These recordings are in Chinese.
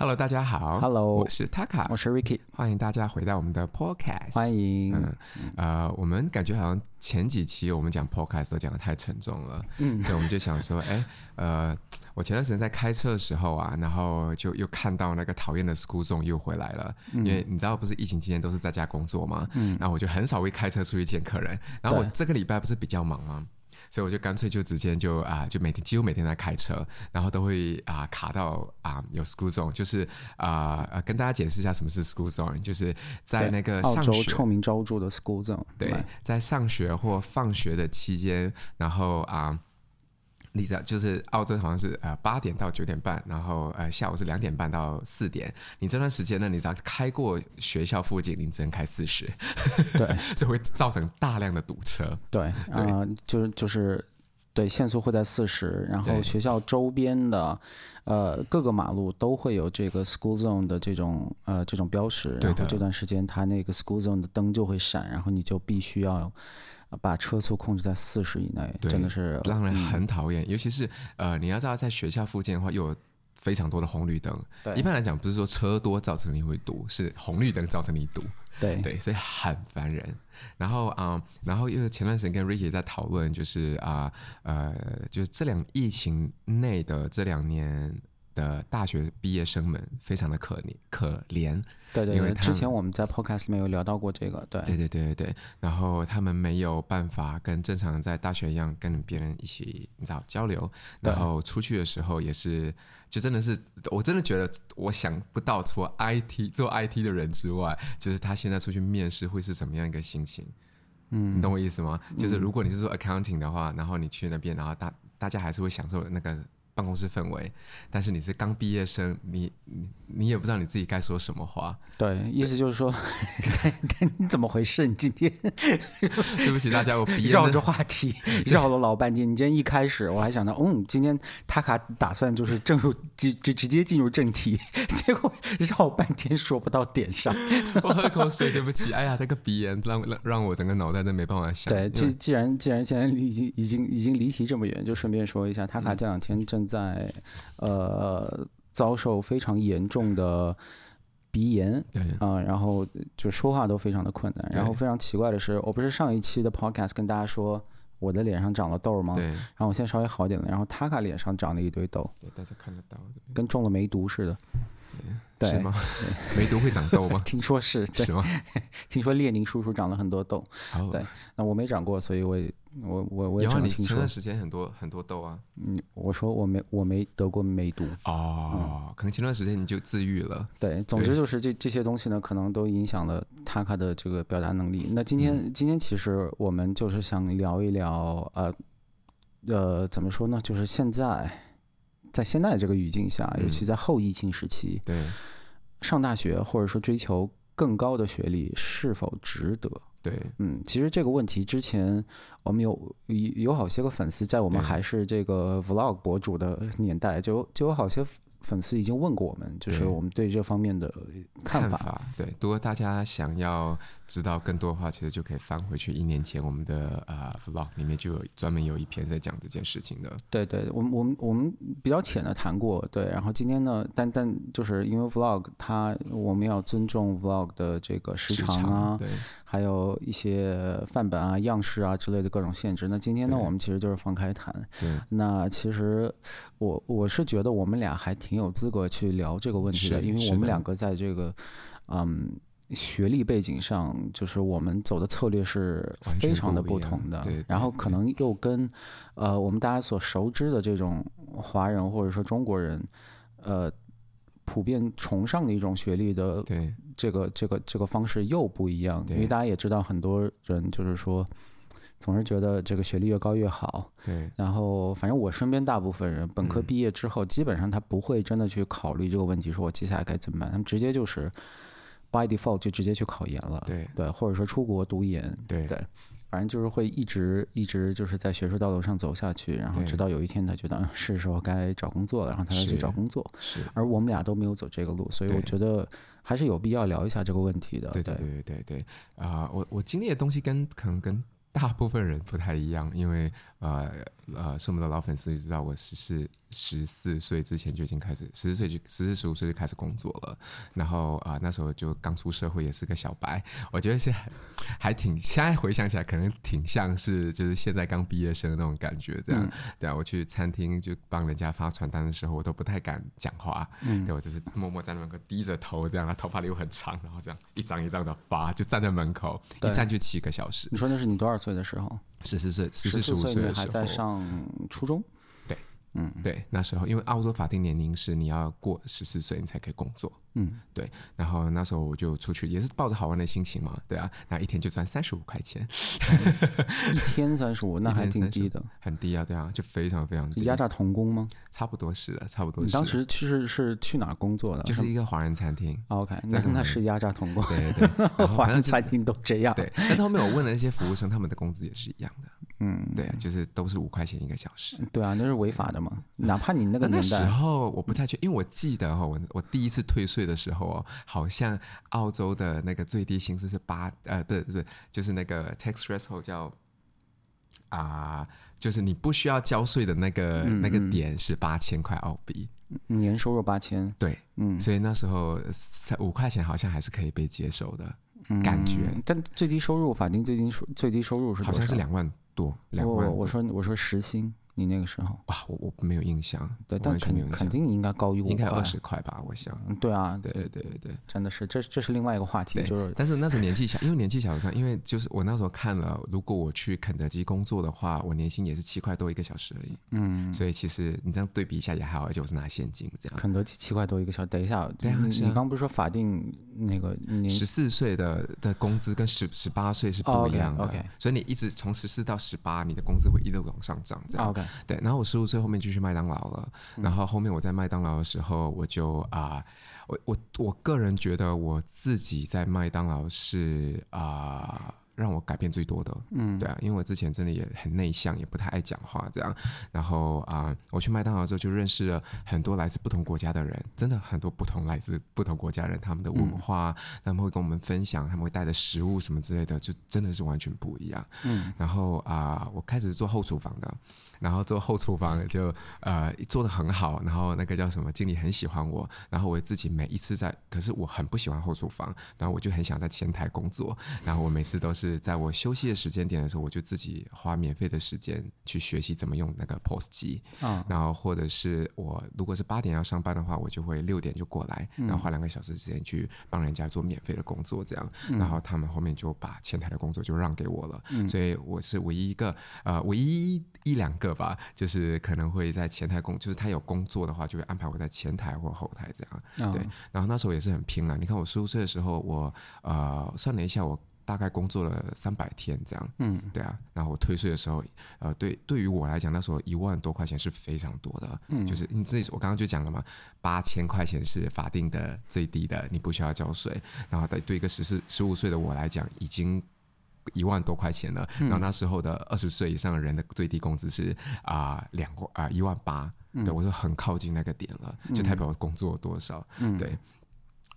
Hello，大家好。Hello，我是 Taka，我是 Ricky，欢迎大家回到我们的 Podcast。欢迎。嗯，呃，我们感觉好像前几期我们讲 Podcast 都讲的太沉重了，嗯，所以我们就想说，哎，呃，我前段时间在开车的时候啊，然后就又看到那个讨厌的 School Zone 又回来了，嗯，因为你知道不是疫情期间都是在家工作嘛，嗯，然后我就很少会开车出去见客人，然后我这个礼拜不是比较忙吗？所以我就干脆就直接就啊，就每天几乎每天在开车，然后都会啊卡到啊有 school zone，就是啊呃跟大家解释一下什么是 school zone，就是在那个上学澳洲臭名昭著的 school zone，对，在上学或放学的期间，然后啊。你知道，就是澳洲好像是呃八点到九点半，然后呃下午是两点半到四点。你这段时间呢，你只要开过学校附近，你只能开四十，对，就会造成大量的堵车。对，啊、呃，就是就是，对，限速会在四十，然后学校周边的呃各个马路都会有这个 school zone 的这种呃这种标识，然后这段时间它那个 school zone 的灯就会闪，然后你就必须要。把车速控制在四十以内，真的是让人很讨厌。嗯、尤其是呃，你要知道，在学校附近的话，又有非常多的红绿灯。对，一般来讲，不是说车多造成你会堵，是红绿灯造成你堵。对对，所以很烦人。然后啊、呃，然后又前段时间跟 Ricky 在讨论，就是啊呃，呃，就是这两疫情内的这两年的大学毕业生们，非常的可怜可怜。对对，因为之前我们在 podcast 里面有聊到过这个，对对对对对对。然后他们没有办法跟正常在大学一样跟别人一起你知道交流，然后出去的时候也是，就真的是我真的觉得我想不到，除了 IT 做 IT 的人之外，就是他现在出去面试会是什么样一个心情？嗯，你懂我意思吗？就是如果你是做 accounting 的话，然后你去那边，然后大大家还是会享受那个。办公室氛围，但是你是刚毕业生，你你你也不知道你自己该说什么话。对，意思就是说，你怎么回事？你今天 对不起大家，我毕业绕着话题 绕了老半天。你今天一开始我还想到，嗯，今天塔卡打算就是正入直直直接进入正题，结果绕半天说不到点上。我喝口水，对不起。哎呀，那个鼻炎让让让我整个脑袋都没办法想。对，既既然既然现在已经已经已经离题这么远，就顺便说一下，塔卡这两天正。在呃遭受非常严重的鼻炎，对啊、呃，然后就说话都非常的困难。然后非常奇怪的是，我不是上一期的 podcast 跟大家说我的脸上长了痘吗？对。然后我现在稍微好点了，然后 Taka 脸上长了一堆痘，对，大家看得到，跟中了梅毒似的。对是吗？梅毒会长痘吗？听说是，对是吗？听说列宁叔叔长了很多痘。Oh. 对，那我没长过，所以我也我我我也有啊。你前段时间很多很多痘啊。嗯，我说我没我没得过梅毒。哦、oh, 嗯，可能前段时间你就自愈了。对，总之就是这这些东西呢，可能都影响了塔卡的这个表达能力。那今天、嗯、今天其实我们就是想聊一聊，呃呃，怎么说呢？就是现在。在现在这个语境下，尤其在后疫情时期，对上大学或者说追求更高的学历是否值得？对，嗯，其实这个问题之前我们有有好些个粉丝在我们还是这个 vlog 博主的年代，就就有好些。粉丝已经问过我们，就是我们对这方面的看法。看法对，如果大家想要知道更多的话，其实就可以翻回去一年前我们的呃 vlog 里面就有专门有一篇在讲这件事情的。对对，我们我们我们比较浅的谈过，对。然后今天呢，但但就是因为 vlog 它我们要尊重 vlog 的这个时长啊，对，还有一些范本啊、样式啊之类的各种限制。那今天呢，我们其实就是放开谈。对。那其实我我是觉得我们俩还。挺有资格去聊这个问题的，因为我们两个在这个，嗯，学历背景上，就是我们走的策略是非常的不同的。然后可能又跟，呃，我们大家所熟知的这种华人或者说中国人，呃，普遍崇尚的一种学历的这个这个这个方式又不一样。因为大家也知道，很多人就是说。总是觉得这个学历越高越好，对。然后，反正我身边大部分人本科毕业之后，基本上他不会真的去考虑这个问题，说我接下来该怎么办？他们直接就是 by default 就直接去考研了，对对，或者说出国读研，对对。反正就是会一直一直就是在学术道路上走下去，然后直到有一天他觉得是时候该找工作了，然后他才去找工作。是。而我们俩都没有走这个路，所以我觉得还是有必要聊一下这个问题的。对对对对对对啊、呃！我我经历的东西跟可能跟。大部分人不太一样，因为呃呃，是我们的老粉丝就知道我十四十四岁之前就已经开始，十四岁就十四十五岁就开始工作了。然后啊、呃，那时候就刚出社会，也是个小白。我觉得现在还挺，现在回想起来，可能挺像是就是现在刚毕业生的那种感觉。这样，嗯、对啊，我去餐厅就帮人家发传单的时候，我都不太敢讲话。嗯，对我就是默默在那门口低着头，这样，他头发又很长，然后这样一张一张的发，就站在门口，一站就七个小时。你说那是你多少岁的时候？十四岁，十四十五岁还在上初中。嗯，对，那时候因为澳洲法定年龄是你要过十四岁你才可以工作，嗯，对，然后那时候我就出去，也是抱着好玩的心情嘛，对啊，那一天就赚三十五块钱，一天三十五，那还挺低的，很低啊，对啊，就非常非常低。压榨童工吗？差不多是的，差不多是。你当时其实是去哪儿工作的？就是一个华人餐厅。OK，那那是压榨童工，对对对，华人餐厅都这样。对，但是后面我问了那些服务生，他们的工资也是一样的。嗯，对啊，就是都是五块钱一个小时。对啊，那是违法的嘛，哪怕你那个年代。那时候我不太确，因为我记得哈，我我第一次退税的时候哦，好像澳洲的那个最低薪资是八呃，对对，就是那个 tax threshold 叫啊，就是你不需要交税的那个那个点是八千块澳币，年收入八千。对，嗯，所以那时候三五块钱好像还是可以被接受的。感觉，嗯，但最低收入法定最低收最低收入是？好像是两万多，两万。我我说我说时薪。你那个时候哇，我我没有印象，对，但肯肯定应该高于我，应该二十块吧，我想。对啊，对对对对，真的是，这这是另外一个话题，就是。但是那时候年纪小，因为年纪小的时候，因为就是我那时候看了，如果我去肯德基工作的话，我年薪也是七块多一个小时而已。嗯，所以其实你这样对比一下也还好，而且我是拿现金这样。肯德基七块多一个小时，等一下，对啊，你刚不是说法定那个十四岁的的工资跟十十八岁是不一样的，所以你一直从十四到十八，你的工资会一路往上涨，这样。OK，对，然后我十五。岁后面就去麦当劳了，然后后面我在麦当劳的时候，我就啊、呃，我我我个人觉得我自己在麦当劳是啊。呃让我改变最多的，嗯，对啊，因为我之前真的也很内向，也不太爱讲话，这样。然后啊、呃，我去麦当劳之后就认识了很多来自不同国家的人，真的很多不同来自不同国家人，他们的文化，嗯、他们会跟我们分享，他们会带的食物什么之类的，就真的是完全不一样。嗯，然后啊、呃，我开始做后厨房的，然后做后厨房就呃做的很好，然后那个叫什么经理很喜欢我，然后我自己每一次在，可是我很不喜欢后厨房，然后我就很想在前台工作，然后我每次都是。在我休息的时间点的时候，我就自己花免费的时间去学习怎么用那个 POS 机，嗯，然后或者是我如果是八点要上班的话，我就会六点就过来，然后花两个小时时间去帮人家做免费的工作，这样，然后他们后面就把前台的工作就让给我了，所以我是唯一一个呃，唯一一两个吧，就是可能会在前台工，就是他有工作的话，就会安排我在前台或后台这样，对，然后那时候也是很拼了，你看我十五岁的时候，我呃算了一下我。大概工作了三百天这样，嗯，对啊，然后我退税的时候，呃，对，对于我来讲，那时候一万多块钱是非常多的，嗯，就是你自己，我刚刚就讲了嘛，八千块钱是法定的最低的，你不需要交税，然后对对一个十四十五岁的我来讲，已经一万多块钱了，嗯，然后那时候的二十岁以上的人的最低工资是啊两万啊一万八，对我是很靠近那个点了，就代表我工作多少，嗯，对。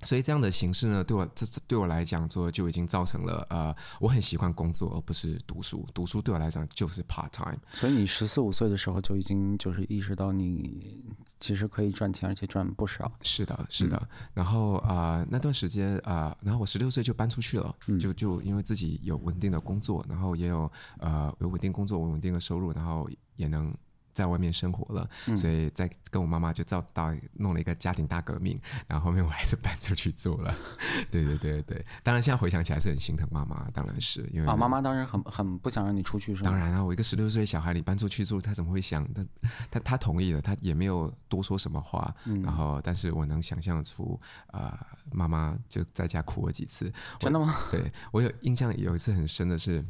所以这样的形式呢，对我这对我来讲，做就已经造成了呃，我很喜欢工作，而不是读书。读书对我来讲就是 part time。所以你十四五岁的时候就已经就是意识到你其实可以赚钱，而且赚不少。是的，是的。嗯、然后啊、呃，那段时间啊、呃，然后我十六岁就搬出去了，嗯、就就因为自己有稳定的工作，然后也有呃有稳定工作、稳定的收入，然后也能。在外面生活了，所以在跟我妈妈就造到弄了一个家庭大革命，然后后面我还是搬出去住了。对对对对，当然现在回想起来是很心疼妈妈，当然是因为啊，妈妈当然很很不想让你出去，是吗？当然啊，我一个十六岁小孩，你搬出去住，他怎么会想？他他他同意了，他也没有多说什么话。嗯、然后，但是我能想象出啊、呃，妈妈就在家哭了几次。真的吗？对，我有印象，有一次很深的是，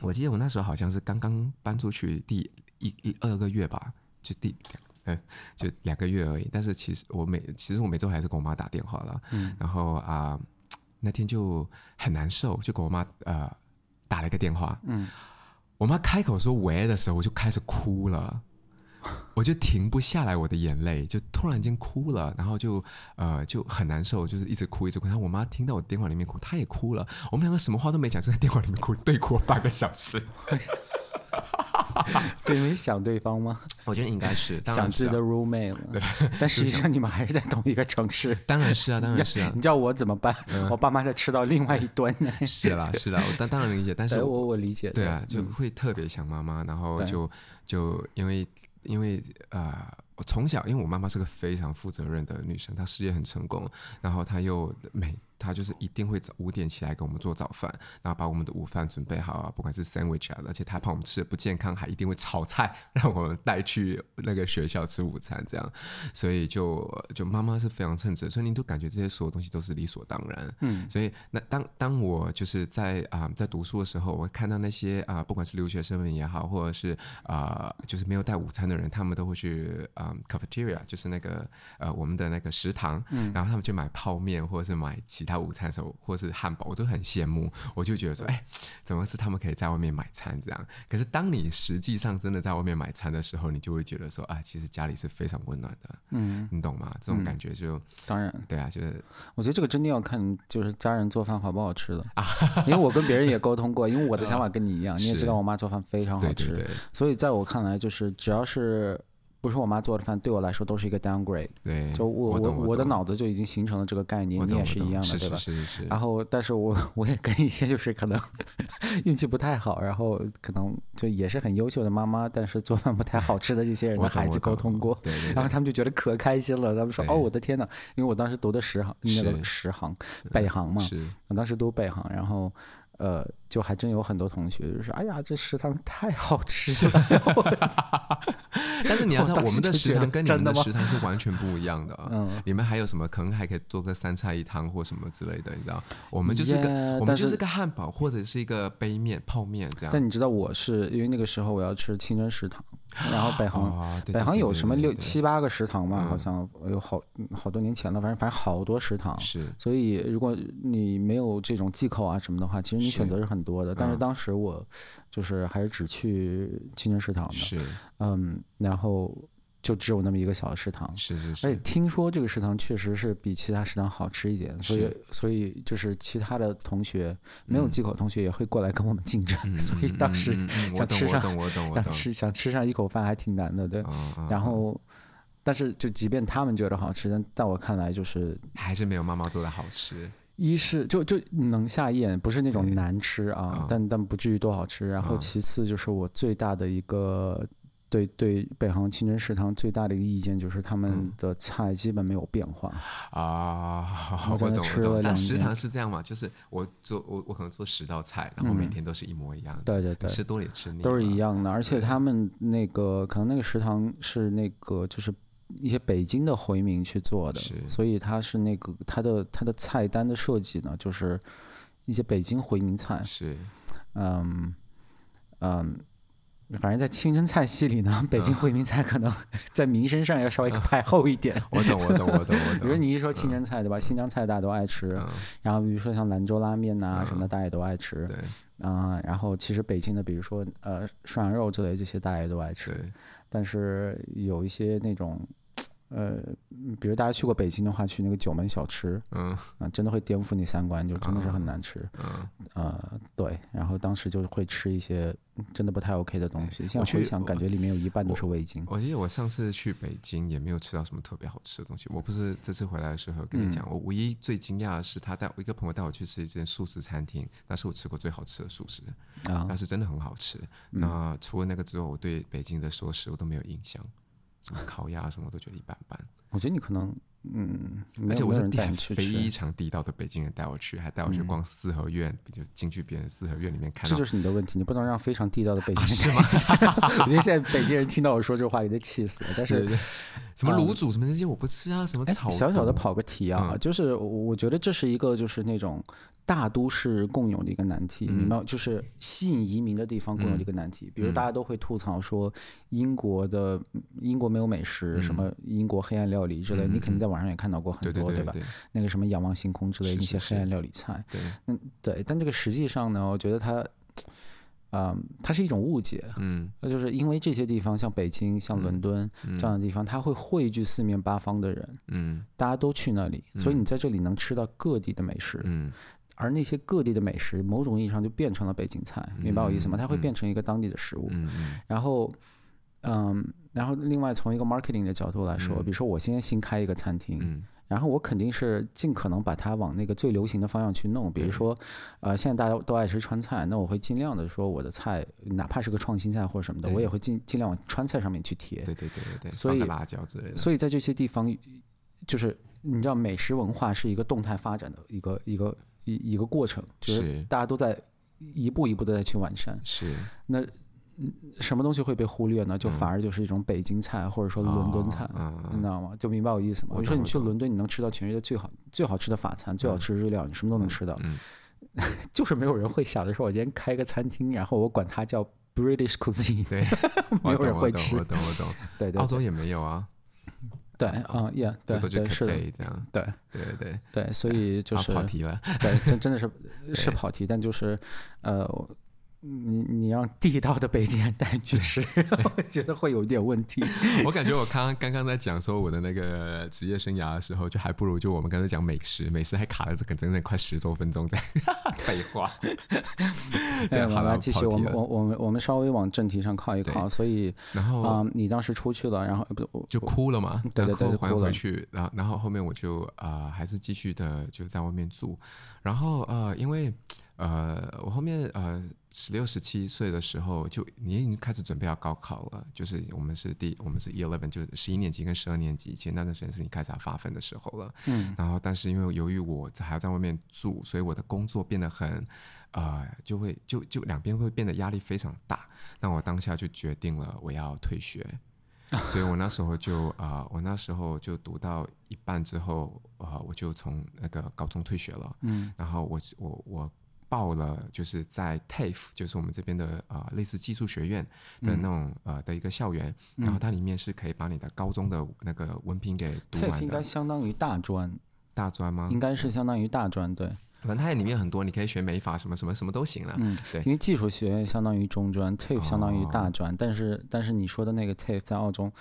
我记得我那时候好像是刚刚搬出去第。一一二个月吧，就第两，就两个月而已。但是其实我每其实我每周还是跟我妈打电话了。嗯、然后啊、呃，那天就很难受，就跟我妈呃打了一个电话。嗯、我妈开口说喂的时候，我就开始哭了，我就停不下来我的眼泪，就突然间哭了，然后就呃就很难受，就是一直哭一直哭。然后我妈听到我电话里面哭，她也哭了。我们两个什么话都没讲，就在电话里面哭，对哭了半个小时。就因为想对方吗？我觉得应该是，想自己的 roommate 了。对，但实际上你们还是在同一个城市。当然是啊，当然是啊。你叫我怎么办？嗯、我爸妈在吃到另外一端呢。是啦，是啦，我当当然理解，但是我我，理解。对啊，就会特别想妈妈，然后就就因为因为啊。呃我从小，因为我妈妈是个非常负责任的女生，她事业很成功，然后她又美。他就是一定会早五点起来给我们做早饭，然后把我们的午饭准备好啊，不管是 sandwich 啊，而且他怕我们吃的不健康，还一定会炒菜让我们带去那个学校吃午餐，这样，所以就就妈妈是非常称职，所以你都感觉这些所有东西都是理所当然。嗯，所以那当当我就是在啊、呃、在读书的时候，我看到那些啊、呃、不管是留学生们也好，或者是啊、呃、就是没有带午餐的人，他们都会去啊、呃、cafeteria，就是那个呃我们的那个食堂，嗯，然后他们去买泡面或者是买其他。午餐的时候，或是汉堡，我都很羡慕。我就觉得说，哎，怎么是他们可以在外面买餐这样？可是当你实际上真的在外面买餐的时候，你就会觉得说，啊，其实家里是非常温暖的。嗯，你懂吗？这种感觉就、嗯、当然对啊，就是我觉得这个真的要看，就是家人做饭好不好吃的。啊，因为我跟别人也沟通过，因为我的想法跟你一样，你也知道我妈做饭非常好吃，对对对，所以在我看来，就是只要是。不是我妈做的饭，对我来说都是一个 downgrade。对，就我我我，我的脑子就已经形成了这个概念，你也是一样的，对吧？是是是。然后，但是我我也跟一些就是可能运气不太好，然后可能就也是很优秀的妈妈，但是做饭不太好吃的这些人的孩子沟通过，然后他们就觉得可开心了，他们说：“哦，我的天呐！”因为我当时读的十行，那个十行北航嘛，我当时读北航，然后。呃，就还真有很多同学就说：“哎呀，这食堂太好吃了。” 但是你要知道，我们的食堂跟你们的食堂是完全不一样的。嗯，你们还有什么？可能还可以做个三菜一汤或什么之类的，你知道？我们就是个，yeah, 我们就是个汉堡或者是一个杯面、泡面这样。但你知道，我是因为那个时候我要吃清真食堂。然后北航，哦、北航有什么六七八个食堂嘛？嗯、好像有好好多年前了，反正反正好多食堂。是，所以如果你没有这种忌口啊什么的话，其实你选择是很多的。但是当时我就是还是只去清真食堂的。是，嗯，然后。就只有那么一个小的食堂，是是是。而且听说这个食堂确实是比其他食堂好吃一点，所以所以就是其他的同学没有忌口同学也会过来跟我们竞争，嗯、所以当时想吃上想吃想吃上一口饭还挺难的，对。嗯、然后，但是就即便他们觉得好吃，但在我看来就是还是没有妈妈做的好吃。一是就就能下咽，不是那种难吃啊，对但但不至于多好吃。然后其次就是我最大的一个。对对，北航清真食堂最大的一个意见就是他们的菜基本没有变化啊。我懂我懂，但食堂是这样嘛？就是我做我我可能做十道菜，然后每天都是一模一样的。对对对，吃多了也吃腻了。都是一样的，而且他们那个可能那个食堂是那个就是一些北京的回民去做的，所以他是那个他的他的菜单的设计呢，就是一些北京回民菜。是，嗯嗯。反正，在清真菜系里呢，北京回民菜可能 在名声上要稍微排后一点。我懂，我懂，我懂，我 懂。比如你一说清真菜，对吧？新疆菜大家都爱吃，然后比如说像兰州拉面呐什么的，大家也都爱吃。对。啊，然后其实北京的，比如说呃涮羊肉之类这些，大家也都爱吃。但是有一些那种。呃，比如大家去过北京的话，去那个九门小吃，嗯，啊，真的会颠覆你三观，就真的是很难吃，嗯，呃，对，然后当时就是会吃一些真的不太 OK 的东西，现在回想，感觉里面有一半都是味精。我记得我上次去北京也没有吃到什么特别好吃的东西。我不是这次回来的时候跟你讲，嗯、我唯一最惊讶的是他带我一个朋友带我去吃一间素食餐厅，那是我吃过最好吃的素食，啊，那是真的很好吃。嗯、那除了那个之后，我对北京的所有食物都没有印象。什么烤鸭什么都觉得一般般。我觉得你可能，嗯，而且我是非常地道的北京人带我去，还带我去逛四合院，就进去别人四合院里面看。这就是你的问题，你不能让非常地道的北京人。是吗？我觉得现在北京人听到我说这话，也得气死了。但是，什么卤煮什么那些我不吃啊，什么炒。小小的跑个题啊，就是我觉得这是一个就是那种。大都市共有的一个难题，你们就是吸引移民的地方共有的一个难题。比如大家都会吐槽说，英国的英国没有美食，什么英国黑暗料理之类，你肯定在网上也看到过很多，对吧？那个什么仰望星空之类的一些黑暗料理菜，嗯，对。但这个实际上呢，我觉得它，嗯，它是一种误解，嗯，那就是因为这些地方，像北京、像伦敦这样的地方，它会汇聚四面八方的人，嗯，大家都去那里，所以你在这里能吃到各地的美食，嗯。而那些各地的美食，某种意义上就变成了北京菜，明白我意思吗？它会变成一个当地的食物。嗯嗯。然后，嗯，然后另外从一个 marketing 的角度来说，比如说我现在新开一个餐厅。然后我肯定是尽可能把它往那个最流行的方向去弄，比如说，呃，现在大家都爱吃川菜，那我会尽量的说我的菜，哪怕是个创新菜或者什么的，我也会尽尽量往川菜上面去贴。对对对对对。所以辣椒之类的。所以在这些地方，就是你知道，美食文化是一个动态发展的一个一个一一个过程，就是大家都在一步一步的在去完善。是。那。什么东西会被忽略呢？就反而就是一种北京菜，或者说伦敦菜，你知道吗？就明白我意思吗？我说你去伦敦，你能吃到全世界最好最好吃的法餐，最好吃的日料，你什么都能吃到。就是没有人会想着说，我今天开个餐厅，然后我管它叫 British cuisine，对，没有人会吃。我懂，我懂，对对。澳洲也没有啊。对，啊，yeah，对对是的，这样。对对对对，所以就是跑题了。对，真真的是是跑题，但就是呃。你你让地道的北京人带你去吃，我觉得会有一点问题。我感觉我刚刚刚在讲说我的那个职业生涯的时候，就还不如就我们刚才讲美食，美食还卡了这个整整快十多分钟在 废话。对，好了，继续，我们我我们我们稍微往正题上靠一靠。所以，然后啊，你当时出去了，然后不就哭了嘛？对对对，还回去，然后然后后面我就啊还是继续的就在外面住，然后呃因为。呃，我后面呃十六十七岁的时候，就你已经开始准备要高考了，就是我们是第我们是 eleven，就十一年级跟十二年级，其实那段时间是你开始要发奋的时候了。嗯。然后，但是因为由于我还要在外面住，所以我的工作变得很，呃，就会就就两边会变得压力非常大。那我当下就决定了我要退学，所以我那时候就啊、呃，我那时候就读到一半之后，啊、呃，我就从那个高中退学了。嗯。然后我我我。报了，就是在 TAFE，就是我们这边的呃类似技术学院的那种、嗯、呃的一个校园，然后它里面是可以把你的高中的那个文凭给读完的。TAFE 应该相当于大专，大专吗？应该是相当于大专，对。反正它里面很多，你可以学美法什么什么什么都行了。嗯，对。因为技术学院相当于中专，TAFE 相当于大专，哦、但是但是你说的那个 TAFE 在澳洲，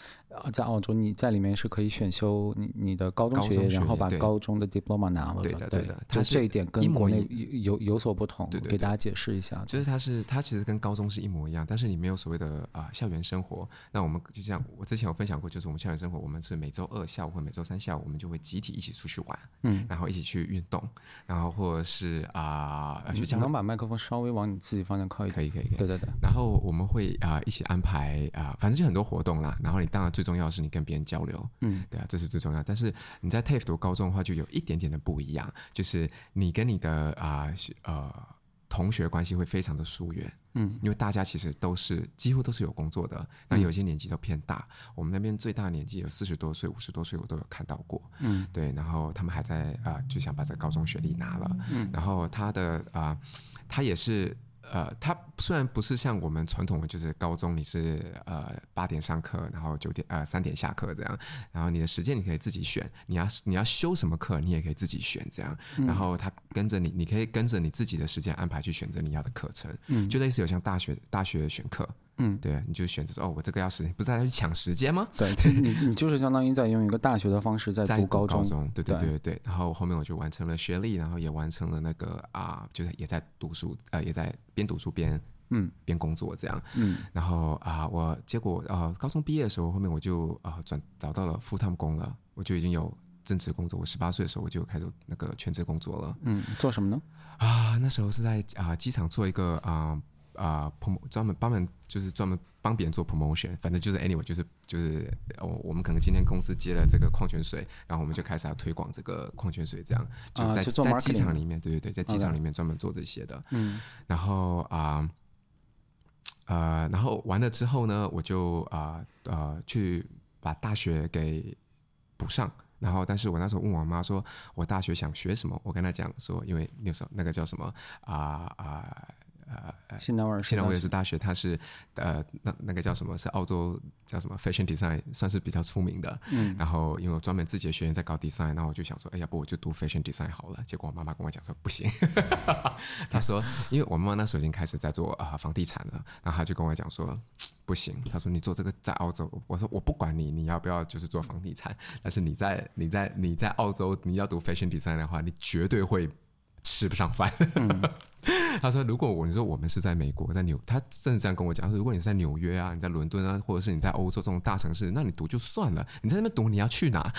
在澳洲你在里面是可以选修你你的高中学业，学然后把高中的 diploma 拿了的。对的，对的。它这一点跟国内有有有所不同，对对对，给大家解释一下。就是它是它其实跟高中是一模一样，但是你没有所谓的啊、呃、校园生活。那我们就像我之前有分享过，就是我们校园生活，我们是每周二下午或每周三下午，我们就会集体一起出去玩，嗯，然后一起去运动，然后或者是啊。呃啊，学校能把麦克风稍微往你自己方向靠一点，可以，可以，可以。对对对。然后我们会啊、呃、一起安排啊、呃，反正就很多活动啦。然后你当然最重要的是你跟别人交流，嗯，对啊，这是最重要。但是你在 TAFE 读高中的话，就有一点点的不一样，就是你跟你的啊呃。呃同学关系会非常的疏远，嗯，因为大家其实都是几乎都是有工作的，那有些年纪都偏大，嗯、我们那边最大年纪有四十多岁、五十多岁，我都有看到过，嗯，对，然后他们还在啊、呃，就想把这高中学历拿了，嗯，然后他的啊、呃，他也是。呃，它虽然不是像我们传统的，就是高中你是呃八点上课，然后九点呃三点下课这样，然后你的时间你可以自己选，你要你要修什么课，你也可以自己选这样，然后他跟着你，你可以跟着你自己的时间安排去选择你要的课程，就类似有像大学大学选课。嗯，对，你就选择说哦，我这个要时间，不是大家去抢时间吗？对，你你就是相当于在用一个大学的方式在读高中，高中对对对对对。然后后面我就完成了学历，然后也完成了那个啊，就是也在读书，呃，也在边读书边嗯边工作这样。嗯，然后啊，我结果啊，高中毕业的时候，后面我就啊转找到了 full time 工了，我就已经有正职工作。我十八岁的时候我就开始那个全职工作了。嗯，做什么呢？啊，那时候是在啊机场做一个啊。啊、uh，专门帮门就是专门帮别人做 promotion，反正就是 anyway，就是就是我我们可能今天公司接了这个矿泉水，然后我们就开始要推广这个矿泉水，这样就在、uh, 就在机场里面，对对对，在机场里面专门做这些的。嗯、然后啊呃，然后完了之后呢，我就啊呃，呃去把大学给补上，然后但是我那时候问我妈说，我大学想学什么？我跟她讲说，因为那时候那个叫什么啊啊。呃呃呃，新南威尔，新南威尔士大学，它是呃，那那个叫什么？是澳洲叫什么？Fashion Design 算是比较出名的。嗯。然后因为我专门自己的学院在搞 design，然后我就想说，哎，要不我就读 Fashion Design 好了。结果我妈妈跟我讲说，不行。她说，因为我妈妈那时候已经开始在做啊、呃、房地产了，然后她就跟我讲说，不行。她说你做这个在澳洲，我说我不管你你要不要就是做房地产，但是你在你在你在澳洲你要读 Fashion Design 的话，你绝对会。吃不上饭。嗯 他说：“如果我你说我们是在美国，在纽，他甚至这样跟我讲，他说如果你是在纽约啊，你在伦敦啊，或者是你在欧洲这种大城市，那你读就算了，你在那边读你要去哪？”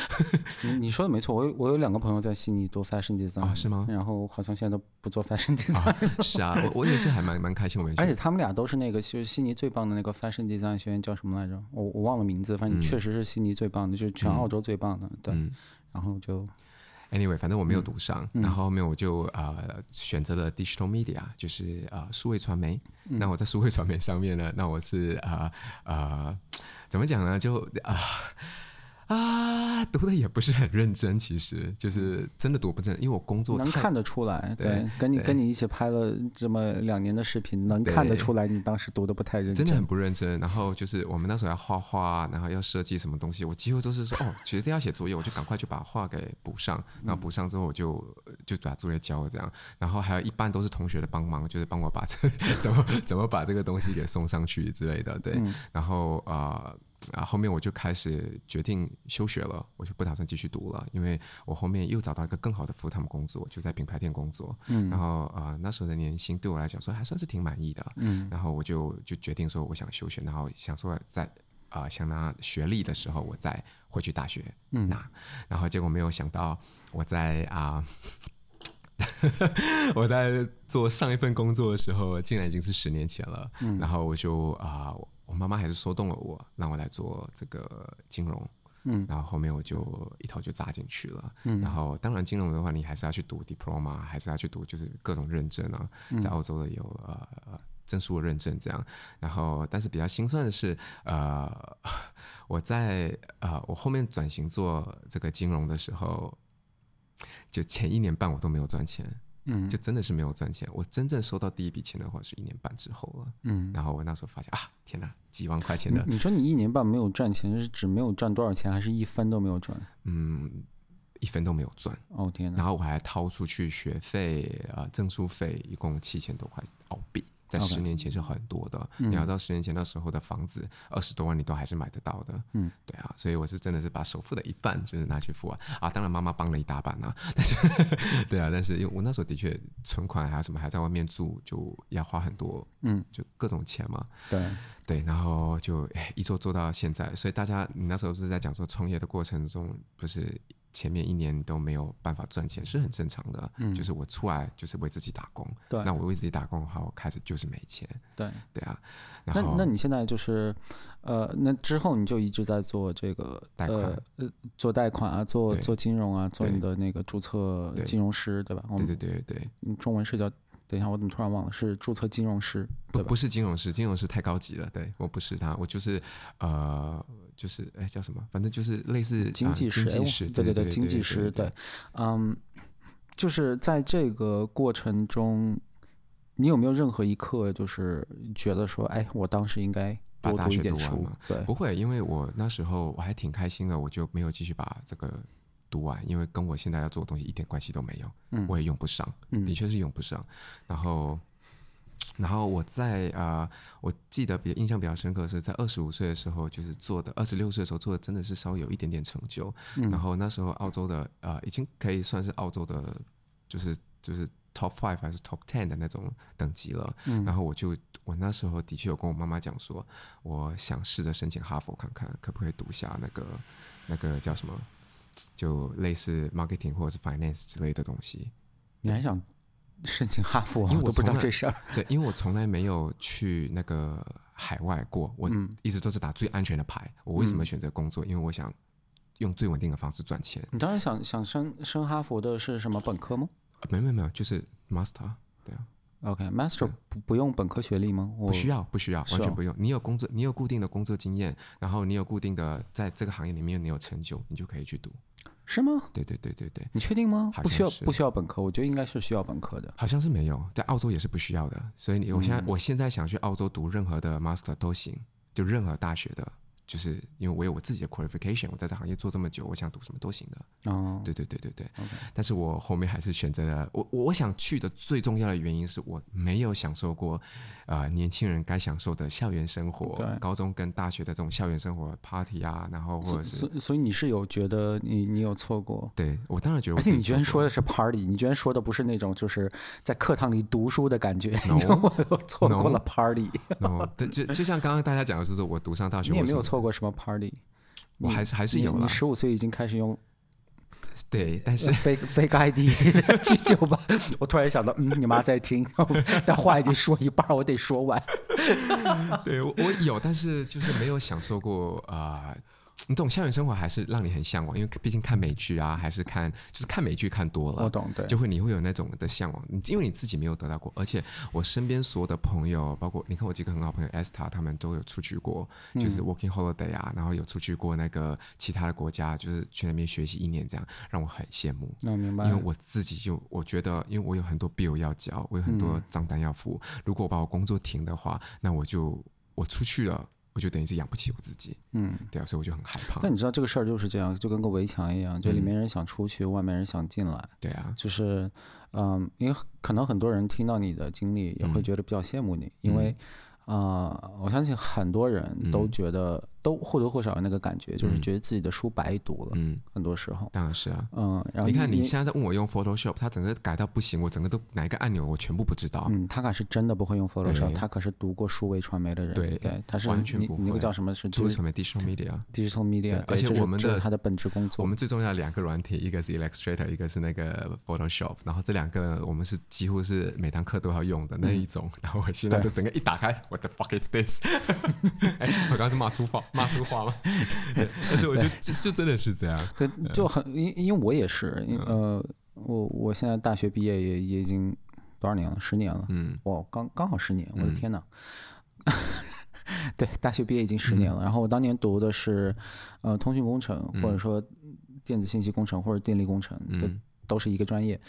你你说的没错，我有我有两个朋友在悉尼读 fashion design 啊，是吗？然后好像现在都不做 fashion design，啊是啊，我我也是还蛮蛮开心，我而且他们俩都是那个就是悉尼最棒的那个 fashion design 学院叫什么来着？我我忘了名字，反正确实是悉尼最棒的，嗯、就是全澳洲最棒的，嗯、对，然后就。Anyway，反正我没有读上，嗯、然后后面我就呃选择了 digital media，就是呃数位传媒。嗯、那我在数位传媒上面呢，那我是啊呃，呃怎么讲呢？就啊。呃啊，读的也不是很认真，其实就是真的读不真，因为我工作能看得出来，对，对跟你跟你一起拍了这么两年的视频，能看得出来你当时读的不太认真，真的很不认真。然后就是我们那时候要画画，然后要设计什么东西，我几乎都是说哦，决定要写作业，我就赶快就把画给补上，然后补上之后我就就把作业交了这样。然后还有一半都是同学的帮忙，就是帮我把这 怎么怎么把这个东西给送上去之类的，对。嗯、然后啊。呃啊，后面我就开始决定休学了，我就不打算继续读了，因为我后面又找到一个更好的 full time 工作，就在品牌店工作。嗯，然后啊、呃，那时候的年薪对我来讲说还算是挺满意的。嗯，然后我就就决定说我想休学，然后想说在啊、呃、想拿学历的时候我再回去大学拿，嗯、然后结果没有想到我在啊、呃、我在做上一份工作的时候，竟然已经是十年前了。嗯，然后我就啊。呃我妈妈还是说动了我，让我来做这个金融，嗯，然后后面我就一头就扎进去了，嗯，然后当然金融的话，你还是要去读 diploma，还是要去读就是各种认证啊，在澳洲的有呃证书的认证这样，然后但是比较心酸的是，呃，我在呃我后面转型做这个金融的时候，就前一年半我都没有赚钱。嗯，就真的是没有赚钱。我真正收到第一笔钱的话，是一年半之后了。嗯，然后我那时候发现啊，天哪，几万块钱的。你说你一年半没有赚钱，是指没有赚多少钱，还是一分都没有赚？嗯，一分都没有赚。哦天哪！然后我还掏出去学费啊、呃，证书费，一共七千多块澳币。在十年前是很多的.你要到十年前那时候的房子二十多万，你都还是买得到的。嗯，对啊，所以我是真的是把首付的一半就是拿去付完啊。当然妈妈帮了一大半啊，但是对啊，但是因为我那时候的确存款还有什么还在外面住，就要花很多，嗯，就各种钱嘛。对对，然后就一做做到现在，所以大家你那时候是在讲说创业的过程中不是。前面一年都没有办法赚钱是很正常的，嗯，就是我出来就是为自己打工，对，那我为自己打工的话，我开始就是没钱，对，对啊。那那你现在就是，呃，那之后你就一直在做这个贷款，呃，做贷款啊，做做金融啊，做你的那个注册金融师，对吧？对对对对，你中文是叫。等一下，我怎么突然忘了？是注册金融师？不，不是金融师，金融师太高级了。对，我不是他，我就是呃，就是哎，叫什么？反正就是类似经济师。经济师，对对对，经济师。对，嗯，就是在这个过程中，你有没有任何一刻就是觉得说，哎，我当时应该多读一点书？对，不会，因为我那时候我还挺开心的，我就没有继续把这个。读完，因为跟我现在要做的东西一点关系都没有，嗯、我也用不上，嗯、的确是用不上。然后，然后我在啊、呃，我记得比印象比较深刻的是在二十五岁的时候，就是做的二十六岁的时候做的，真的是稍微有一点点成就。嗯、然后那时候澳洲的啊、呃，已经可以算是澳洲的，就是就是 top five 还是 top ten 的那种等级了。嗯、然后我就我那时候的确有跟我妈妈讲说，我想试着申请哈佛看看，可不可以读下那个那个叫什么？就类似 marketing 或者是 finance 之类的东西，你还想申请哈佛？因为我不知道这事儿。对，因为我从来没有去那个海外过，我一直都是打最安全的牌。我为什么选择工作？因为我想用最稳定的方式赚钱。你当时想想升升哈佛的是什么本科吗？没没没有，就是 master。对啊。OK，master 不不用本科学历吗？不需要，不需要，完全不用。你有工作，你有固定的工作经验，然后你有固定的在这个行业里面你有成就，你就可以去读。是吗？对对对对对，你确定吗？不需要不需要本科，我觉得应该是需要本科的。好像是没有，在澳洲也是不需要的。所以你我现在我现在想去澳洲读任何的 master 都行，就任何大学的。就是因为我有我自己的 qualification，我在这行业做这么久，我想读什么都行的。哦，对对对对对。但是我后面还是选择了我我想去的最重要的原因是我没有享受过，呃，年轻人该享受的校园生活，对高中跟大学的这种校园生活 party 啊，然后或者是，所以所以你是有觉得你你有错过？对我当然觉得我，而且你居然说的是 party，你居然说的不是那种就是在课堂里读书的感觉，no, 我错过了 party。No, 对，就就像刚刚大家讲的是说，我读上大学，你也没有错过什么 party，我还是还是有了。你十五岁已经开始用。对，但是 fake fake ID 去酒吧，我突然想到，嗯，你妈在听，但话已经说一半，我得说完。对，我有，但是就是没有享受过啊。呃你懂校园生活还是让你很向往，因为毕竟看美剧啊，还是看就是看美剧看多了，我懂，对，就会你会有那种的向往。你因为你自己没有得到过，而且我身边所有的朋友，包括你看我几个很好朋友 Esther 他们都有出去过，就是 Working Holiday 啊，然后有出去过那个其他的国家，就是去那边学习一年，这样让我很羡慕。那我明白，因为我自己就我觉得，因为我有很多 bill 要交，我有很多账单要付，如果我把我工作停的话，那我就我出去了。我就等于是养不起我自己，嗯，对啊，所以我就很害怕。但你知道这个事儿就是这样，就跟个围墙一样，就里面人想出去，嗯、外面人想进来。对啊，就是，嗯，因为可能很多人听到你的经历也会觉得比较羡慕你，嗯、因为。啊、呃，我相信很多人都觉得，嗯、都或多或少有那个感觉，嗯、就是觉得自己的书白读了。嗯，很多时候，当然是啊。嗯，然后你看你现在在问我用 Photoshop，它整个改到不行，我整个都哪一个按钮我全部不知道。嗯，他可是真的不会用 Photoshop，他可是读过数位传媒的人。对对，他是完全不会。那个叫什么？是数位传媒 Digital Media，Digital Media。而且我们的他的本职工作，我们最重要的两个软体，一个是 Illustrator，一个是那个 Photoshop。然后这两个我们是几乎是每堂课都要用的那一种。嗯、然后我现在就整个一打开，What the fuck is this？哎，我刚刚是骂粗话，骂粗话吗？但是我就就就真的是这样，对，就很因因为我也是，呃，我我现在大学毕业也也已经多少年了，十年了，嗯，哇，刚刚好十年，我的天呐，对，大学毕业已经十年了，然后我当年读的是呃通讯工程，或者说电子信息工程或者电力工程，都都是一个专业。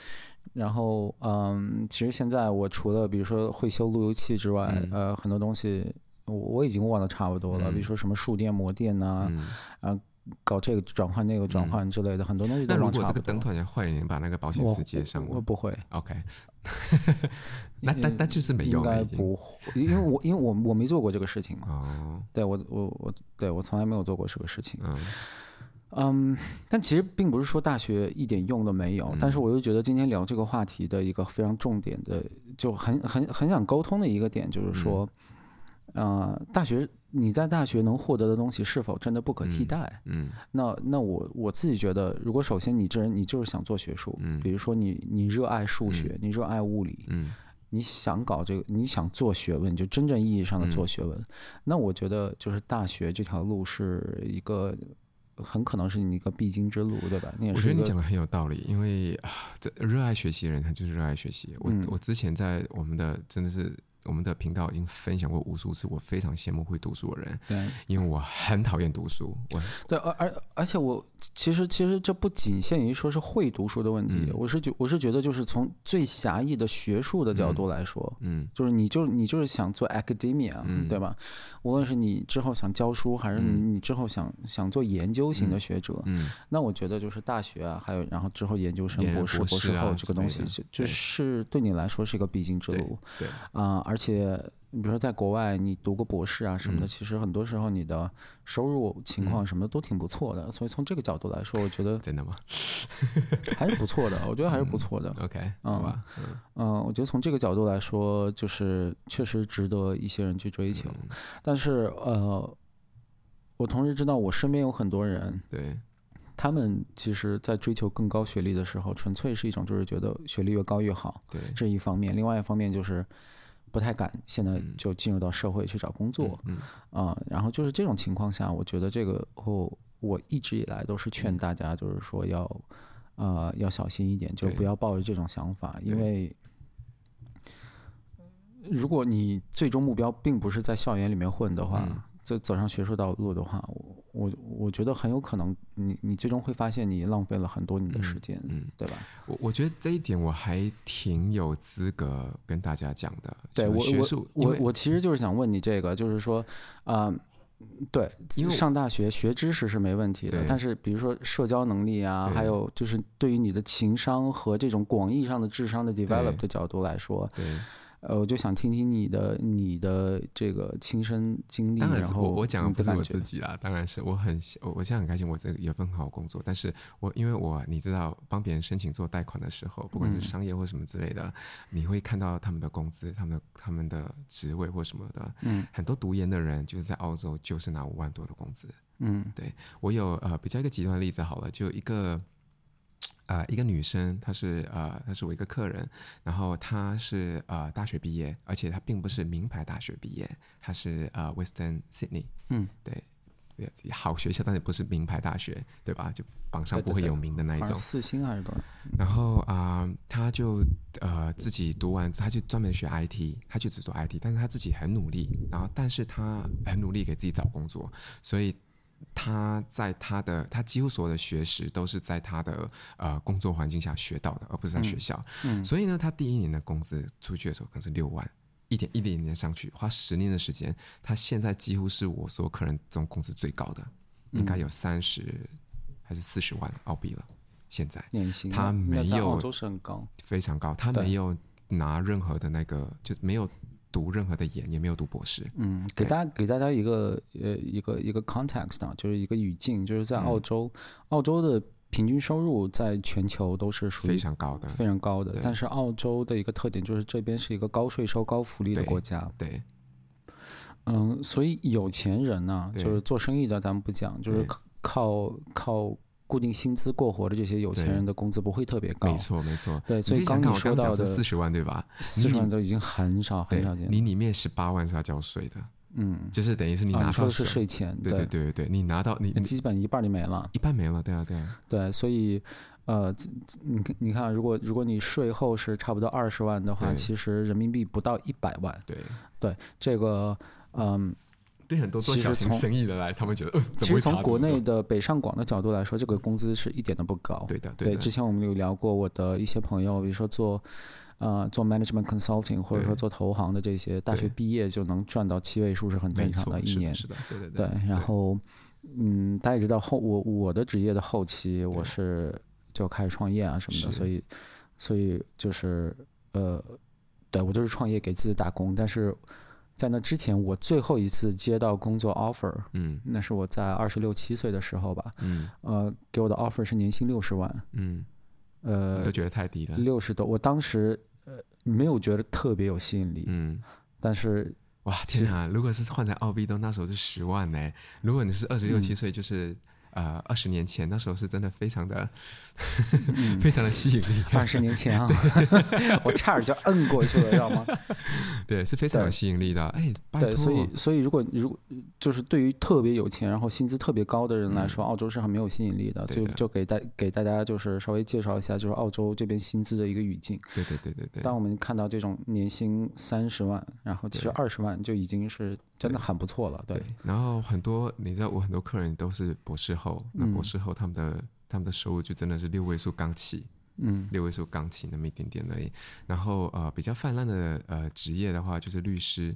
然后嗯，其实现在我除了比如说会修路由器之外，呃，很多东西。我我已经忘得差不多了，比如说什么数电、模电呐，啊，搞这个转换那个转换之类的，很多东西都忘差不多。那如果这个灯突然间坏了，你把那个保险丝接上？我不会。OK，那但但就是没用。应该不会，因为我因为我我没做过这个事情嘛。哦。对我我我对我从来没有做过这个事情。嗯。嗯，但其实并不是说大学一点用都没有，但是我又觉得今天聊这个话题的一个非常重点的，就很很很想沟通的一个点就是说。呃，大学你在大学能获得的东西是否真的不可替代？嗯，嗯那那我我自己觉得，如果首先你这人你就是想做学术，嗯，比如说你你热爱数学，嗯、你热爱物理，嗯，你想搞这个，你想做学问，就真正意义上的做学问，嗯、那我觉得就是大学这条路是一个很可能是你一个必经之路，对吧？你也是。我觉得你讲的很有道理，因为啊，这热爱学习的人他就是热爱学习。我、嗯、我之前在我们的真的是。我们的频道已经分享过无数次，我非常羡慕会读书的人，对，因为我很讨厌读书。我对，而而而且我其实其实这不仅限于说是会读书的问题，嗯、我是觉我是觉得就是从最狭义的学术的角度来说，嗯，就是你就你就是想做 academia，嗯，对吧？无论是你之后想教书，还是你你之后想想做研究型的学者，嗯，那我觉得就是大学啊，还有然后之后研究生、博士、博士后这个东西，就就是对你来说是一个必经之路，对。啊，而且你比如说在国外，你读个博士啊什么的，其实很多时候你的收入情况什么的都挺不错的，所以从这个角度来说，我觉得真的吗？还是不错的，我觉得还是不错的。OK，嗯，嗯，我觉得从这个角度来说，就是确实值得一些人去追求。但是呃，我同时知道我身边有很多人，对，他们其实在追求更高学历的时候，纯粹是一种就是觉得学历越高越好，对，这一方面。另外一方面就是。不太敢现在就进入到社会去找工作，嗯啊、呃，然后就是这种情况下，我觉得这个我我一直以来都是劝大家，就是说要呃要小心一点，就不要抱着这种想法，因为如果你最终目标并不是在校园里面混的话。嗯走走上学术道路的话，我我我觉得很有可能你，你你最终会发现你浪费了很多你的时间，嗯，嗯对吧？我我觉得这一点我还挺有资格跟大家讲的。对，我学术，我我我其实就是想问你这个，就是说，啊、呃，对，因为上大学学知识是没问题的，但是比如说社交能力啊，还有就是对于你的情商和这种广义上的智商的 develop 的角度来说，对。呃，我就想听听你的你的这个亲身经历。当然是，我我讲的不是我自己啦，当然是我很我我现在很开心，我这个有份好工作。但是我因为我你知道，帮别人申请做贷款的时候，不管是商业或什么之类的，嗯、你会看到他们的工资、他们的他们的职位或什么的。嗯，很多读研的人就是在澳洲就是拿五万多的工资。嗯，对我有呃比较一个极端的例子好了，就一个。呃，一个女生，她是呃，她是我一个客人，然后她是呃大学毕业，而且她并不是名牌大学毕业，她是呃 Western Sydney，嗯，对，好学校，但是不是名牌大学，对吧？就榜上不会有名的那一种，四星还是多少？然后啊、呃，她就呃自己读完，她就专门学 IT，她就只做 IT，但是她自己很努力，然后但是她很努力给自己找工作，所以。他在他的他几乎所有的学识都是在他的呃工作环境下学到的，而不是在学校。嗯嗯、所以呢，他第一年的工资出去的时候可能是六万，一点一点一点上去，花十年的时间，他现在几乎是我所有客人中工资最高的，应该有三十还是四十万澳币了。现在年薪他没有澳洲是很高，非常高，他没有拿任何的那个就没有。读任何的研也没有读博士。嗯，给大家给大家一个呃一个一个 context 啊，就是一个语境，就是在澳洲，嗯、澳洲的平均收入在全球都是属于非常高的，非常高的。但是澳洲的一个特点就是这边是一个高税收、高福利的国家。对。对嗯，所以有钱人呢、啊，就是做生意的，咱们不讲，就是靠靠。固定薪资过活的这些有钱人的工资不会特别高，没错没错。对，所以刚你说到的四十万对吧？四十万都已经很少很少见。你里面十八万是要交税的，嗯，就是等于是你拿到是税前，对对对对，你拿到你基本一半就没了，一半没了，对啊对啊。对，所以呃，你你看，如果如果你税后是差不多二十万的话，其实人民币不到一百万。对对，这个嗯。对很多做小型生意的来，他们觉得，呃，其实从国内的北上广的角度来说，这个工资是一点都不高。对的，对的。对，之前我们有聊过，我的一些朋友，比如说做，呃，做 management consulting，或者说做投行的这些，大学毕业就能赚到七位数是很正常的，一年。是的，对对对。对，然后，嗯，大家也知道后我我的职业的后期，我是就开始创业啊什么的，所以，所以就是呃，对我就是创业给自己打工，但是。在那之前，我最后一次接到工作 offer，嗯，那是我在二十六七岁的时候吧，嗯，呃，给我的 offer 是年薪六十万，嗯，呃，都觉得太低了，六十多，我当时呃没有觉得特别有吸引力，嗯，但是哇天啊，如果是换在澳币都那时候是十万呢，如果你是二十六七岁就是。嗯呃，二十年前那时候是真的非常的，嗯、非常的吸引力。二十年前啊，我差点就摁过去了，知道吗？对，是非常有吸引力的。哎，拜托。对，所以所以如果如果就是对于特别有钱，然后薪资特别高的人来说，嗯、澳洲是很没有吸引力的。就就给大给大家就是稍微介绍一下，就是澳洲这边薪资的一个语境。对对对对对。当我们看到这种年薪三十万，然后其实二十万就已经是真的很不错了。对。对对，然后很多你知道，我很多客人都是博士后。后，那博士后他们的、嗯、他们的收入就真的是六位数刚起，嗯，六位数刚起那么一点点而已。然后呃，比较泛滥的呃职业的话，就是律师。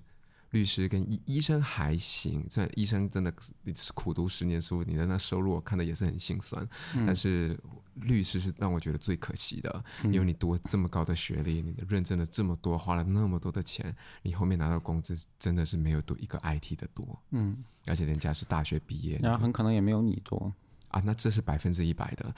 律师跟医医生还行，虽然医生真的是苦读十年书，你的那收入我看的也是很心酸。嗯、但是律师是让我觉得最可惜的，嗯、因为你读了这么高的学历，你的认证了这么多，花了那么多的钱，你后面拿到工资真的是没有读一个 IT 的多。嗯，而且人家是大学毕业，然后很可能也没有你多。啊，那这是百分之一百的，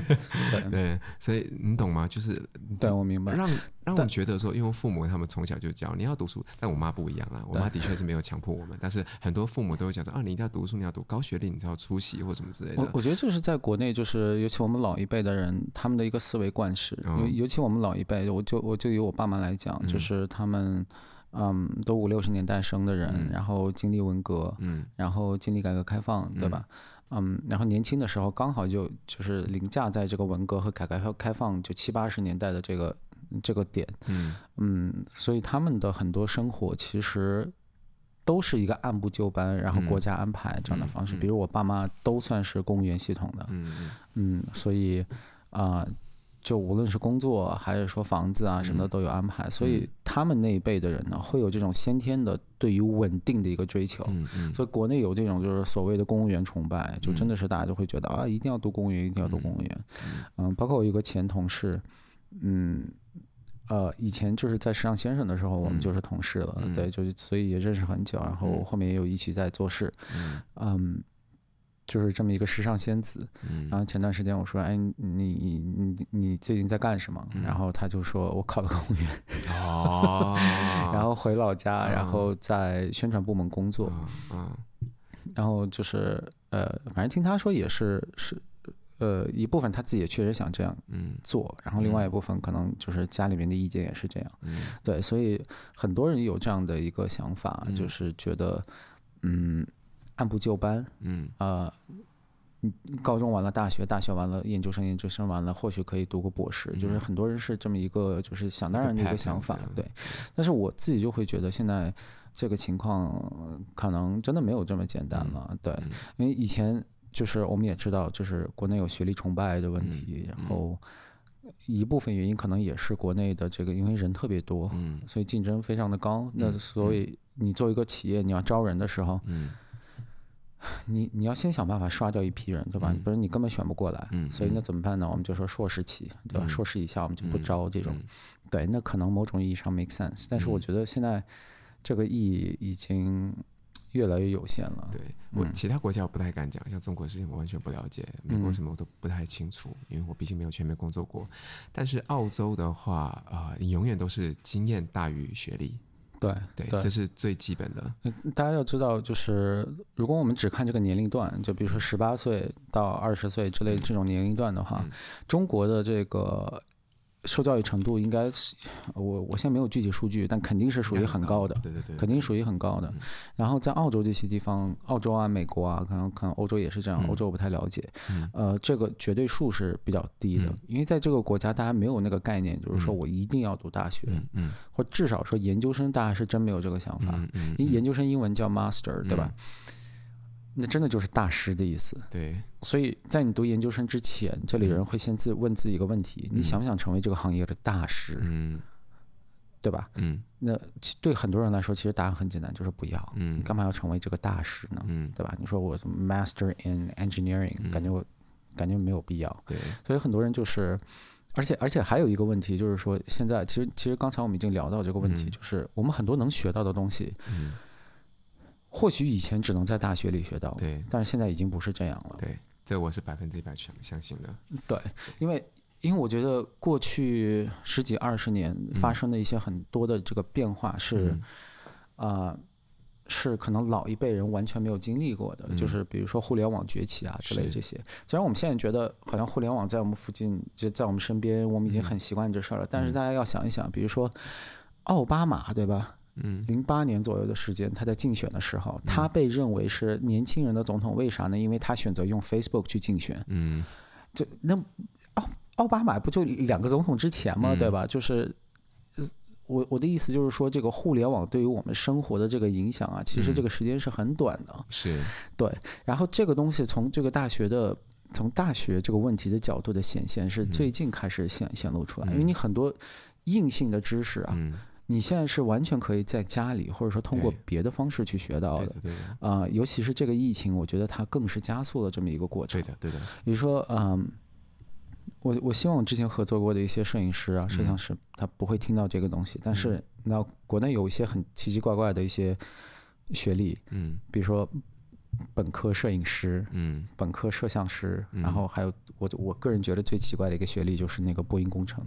对，所以你懂吗？就是对我明白，让让我觉得说，因为父母他们从小就教你要读书，但我妈不一样啊，我妈的确是没有强迫我们，但是很多父母都会讲说，啊，你一定要读书，你要读高学历，你才要出席或什么之类的。我我觉得这是在国内，就是尤其我们老一辈的人，他们的一个思维惯式，尤尤其我们老一辈，我就我就以我爸妈来讲，就是他们嗯，都五六十年代生的人，然后经历文革，嗯，然后经历改革开放，对吧？嗯，然后年轻的时候刚好就就是凌驾在这个文革和改革开放就七八十年代的这个这个点，嗯嗯，所以他们的很多生活其实都是一个按部就班，然后国家安排这样的方式。嗯嗯嗯、比如我爸妈都算是公务员系统的，嗯嗯，嗯，所以啊、呃，就无论是工作还是说房子啊什么的都有安排，所以他们那一辈的人呢，会有这种先天的对于稳定的一个追求。所以国内有这种就是所谓的公务员崇拜，就真的是大家就会觉得啊，一定要读公务员，一定要读公务员。嗯，包括我一个前同事，嗯，呃，以前就是在时尚先生的时候，我们就是同事了，对，就是所以也认识很久，然后后面也有一起在做事，嗯。就是这么一个时尚仙子，然后前段时间我说，哎，你你你你最近在干什么？然后他就说我考了公务员，哦，然后回老家，然后在宣传部门工作，嗯然后就是呃，反正听他说也是是呃一部分他自己也确实想这样做，然后另外一部分可能就是家里面的意见也是这样，对，所以很多人有这样的一个想法，就是觉得嗯。按部就班，嗯，呃，高中完了大学，大学完了研究生，研究生完了或许可以读个博士，就是很多人是这么一个就是想当然的一个想法，对。但是我自己就会觉得现在这个情况可能真的没有这么简单了，对。因为以前就是我们也知道，就是国内有学历崇拜的问题，然后一部分原因可能也是国内的这个因为人特别多，嗯，所以竞争非常的高。那所以你作为一个企业，你要招人的时候，嗯。你你要先想办法刷掉一批人，对吧？不然你根本选不过来。嗯所以那怎么办呢？我们就说硕士起，对吧？硕士以下我们就不招这种。对，那可能某种意义上 make sense，但是我觉得现在这个意义已经越来越有限了。对，我其他国家我不太敢讲，像中国事情我完全不了解，美国什么我都不太清楚，因为我毕竟没有全面工作过。但是澳洲的话，啊，你永远都是经验大于学历。对对，这是最基本的。大家要知道，就是如果我们只看这个年龄段，就比如说十八岁到二十岁之类这种年龄段的话，中国的这个。受教育程度应该是，我我现在没有具体数据，但肯定是属于很高的，对对对，肯定属于很高的。然后在澳洲这些地方，澳洲啊、美国啊，可能可能欧洲也是这样，欧洲我不太了解。呃，这个绝对数是比较低的，因为在这个国家，大家没有那个概念，就是说我一定要读大学，嗯，或至少说研究生，大家是真没有这个想法，因为研究生英文叫 master，对吧？那真的就是大师的意思。对，所以在你读研究生之前，这里人会先自问自己一个问题：你想不想成为这个行业的大师？嗯，对吧？嗯，那对很多人来说，其实答案很简单，就是不要。嗯，你干嘛要成为这个大师呢？嗯，对吧？你说我 Master in Engineering，感觉我感觉没有必要。对，所以很多人就是，而且而且还有一个问题就是说，现在其实其实刚才我们已经聊到这个问题，就是我们很多能学到的东西。嗯。或许以前只能在大学里学到，对，但是现在已经不是这样了。对，这我是百分之一百相相信的。对，因为因为我觉得过去十几二十年发生的一些很多的这个变化是，啊、嗯呃，是可能老一辈人完全没有经历过的，嗯、就是比如说互联网崛起啊之类这些。虽然我们现在觉得好像互联网在我们附近，就在我们身边，我们已经很习惯这事儿了。嗯、但是大家要想一想，比如说奥巴马，对吧？嗯，零八年左右的时间，他在竞选的时候，他被认为是年轻人的总统，为啥呢？因为他选择用 Facebook 去竞选。嗯，就那奥奥巴马不就两个总统之前吗？对吧？就是我我的意思就是说，这个互联网对于我们生活的这个影响啊，其实这个时间是很短的。是，对。然后这个东西从这个大学的从大学这个问题的角度的显现，是最近开始显显露出来，因为你很多硬性的知识啊。你现在是完全可以在家里，或者说通过别的方式去学到的。对啊、呃，尤其是这个疫情，我觉得它更是加速了这么一个过程。对的，对的。比如说，嗯、呃，我我希望我之前合作过的一些摄影师啊、摄像师，他不会听到这个东西。但是，那国内有一些很奇奇怪怪的一些学历，嗯，比如说本科摄影师，嗯，本科摄像师，然后还有我我个人觉得最奇怪的一个学历就是那个播音工程，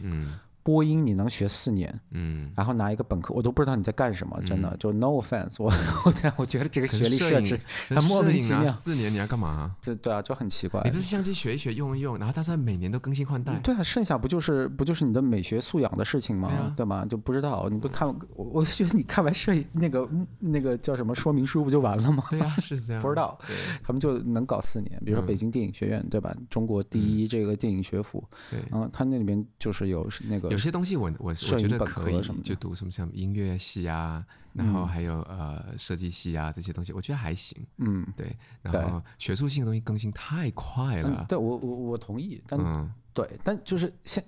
嗯。播音你能学四年，嗯，然后拿一个本科，我都不知道你在干什么，真的就 no offense，我 我我觉得这个学历设置很莫名其妙。四年你要干嘛？这对啊，就很奇怪。你不是相机学一学用一用，然后但是每年都更新换代。对啊，剩下不就是不就是你的美学素养的事情吗？对吗？就不知道你不看，我我觉得你看完摄影那个那个叫什么说明书不就完了吗？对啊，是这样。不知道，他们就能搞四年，比如说北京电影学院对吧？中国第一这个电影学府，对，嗯，他那里面就是有那个。个有些东西我我我觉得可以，就读什么像音乐系啊，然后还有呃设计系啊这些东西，我觉得还行。嗯，对。然后学术性的东西更新太快了。对我我我同意，但对，但就是现。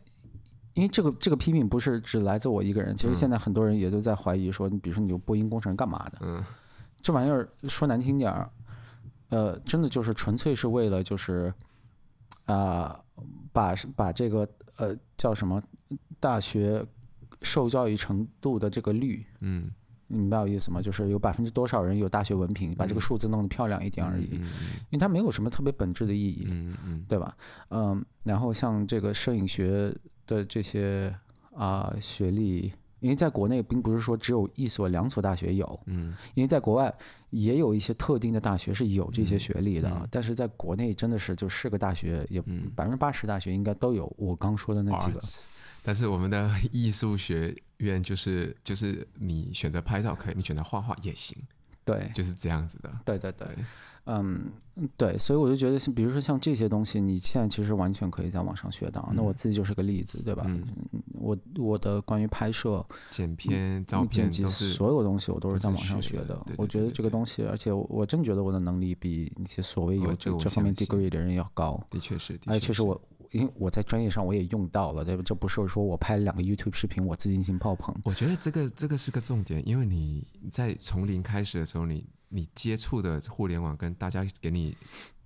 因为这个这个批评不是只来自我一个人，其实现在很多人也都在怀疑说，你比如说你播音工程干嘛的？嗯，这玩意儿说难听点儿，呃，真的就是纯粹是为了就是啊、呃，把把这个呃叫什么大学受教育程度的这个率，嗯，你明白我意思吗？就是有百分之多少人有大学文凭，把这个数字弄得漂亮一点而已，因为它没有什么特别本质的意义，嗯嗯，对吧？嗯，然后像这个摄影学。的这些啊、呃、学历，因为在国内并不是说只有一所两所大学有，嗯，因为在国外也有一些特定的大学是有这些学历的，嗯、但是在国内真的是就是个大学，也百分之八十大学应该都有我刚说的那几个。但是我们的艺术学院就是就是你选择拍照可以，你选择画画也行，对，就是这样子的，对对对。嗯，对，所以我就觉得，比如说像这些东西，你现在其实完全可以在网上学到。嗯、那我自己就是个例子，对吧？嗯、我我的关于拍摄、剪片、照片、剪辑，所有东西我都是在网上学的。学的对对对对，我觉得这个东西，而且我我真觉得我的能力比那些所谓有这这方面 degree 的人要高。的确是，而且确实我。因为我在专业上我也用到了，对吧？这不是说我拍两个 YouTube 视频，我自己进行爆棚。我觉得这个这个是个重点，因为你在从零开始的时候，你你接触的互联网跟大家给你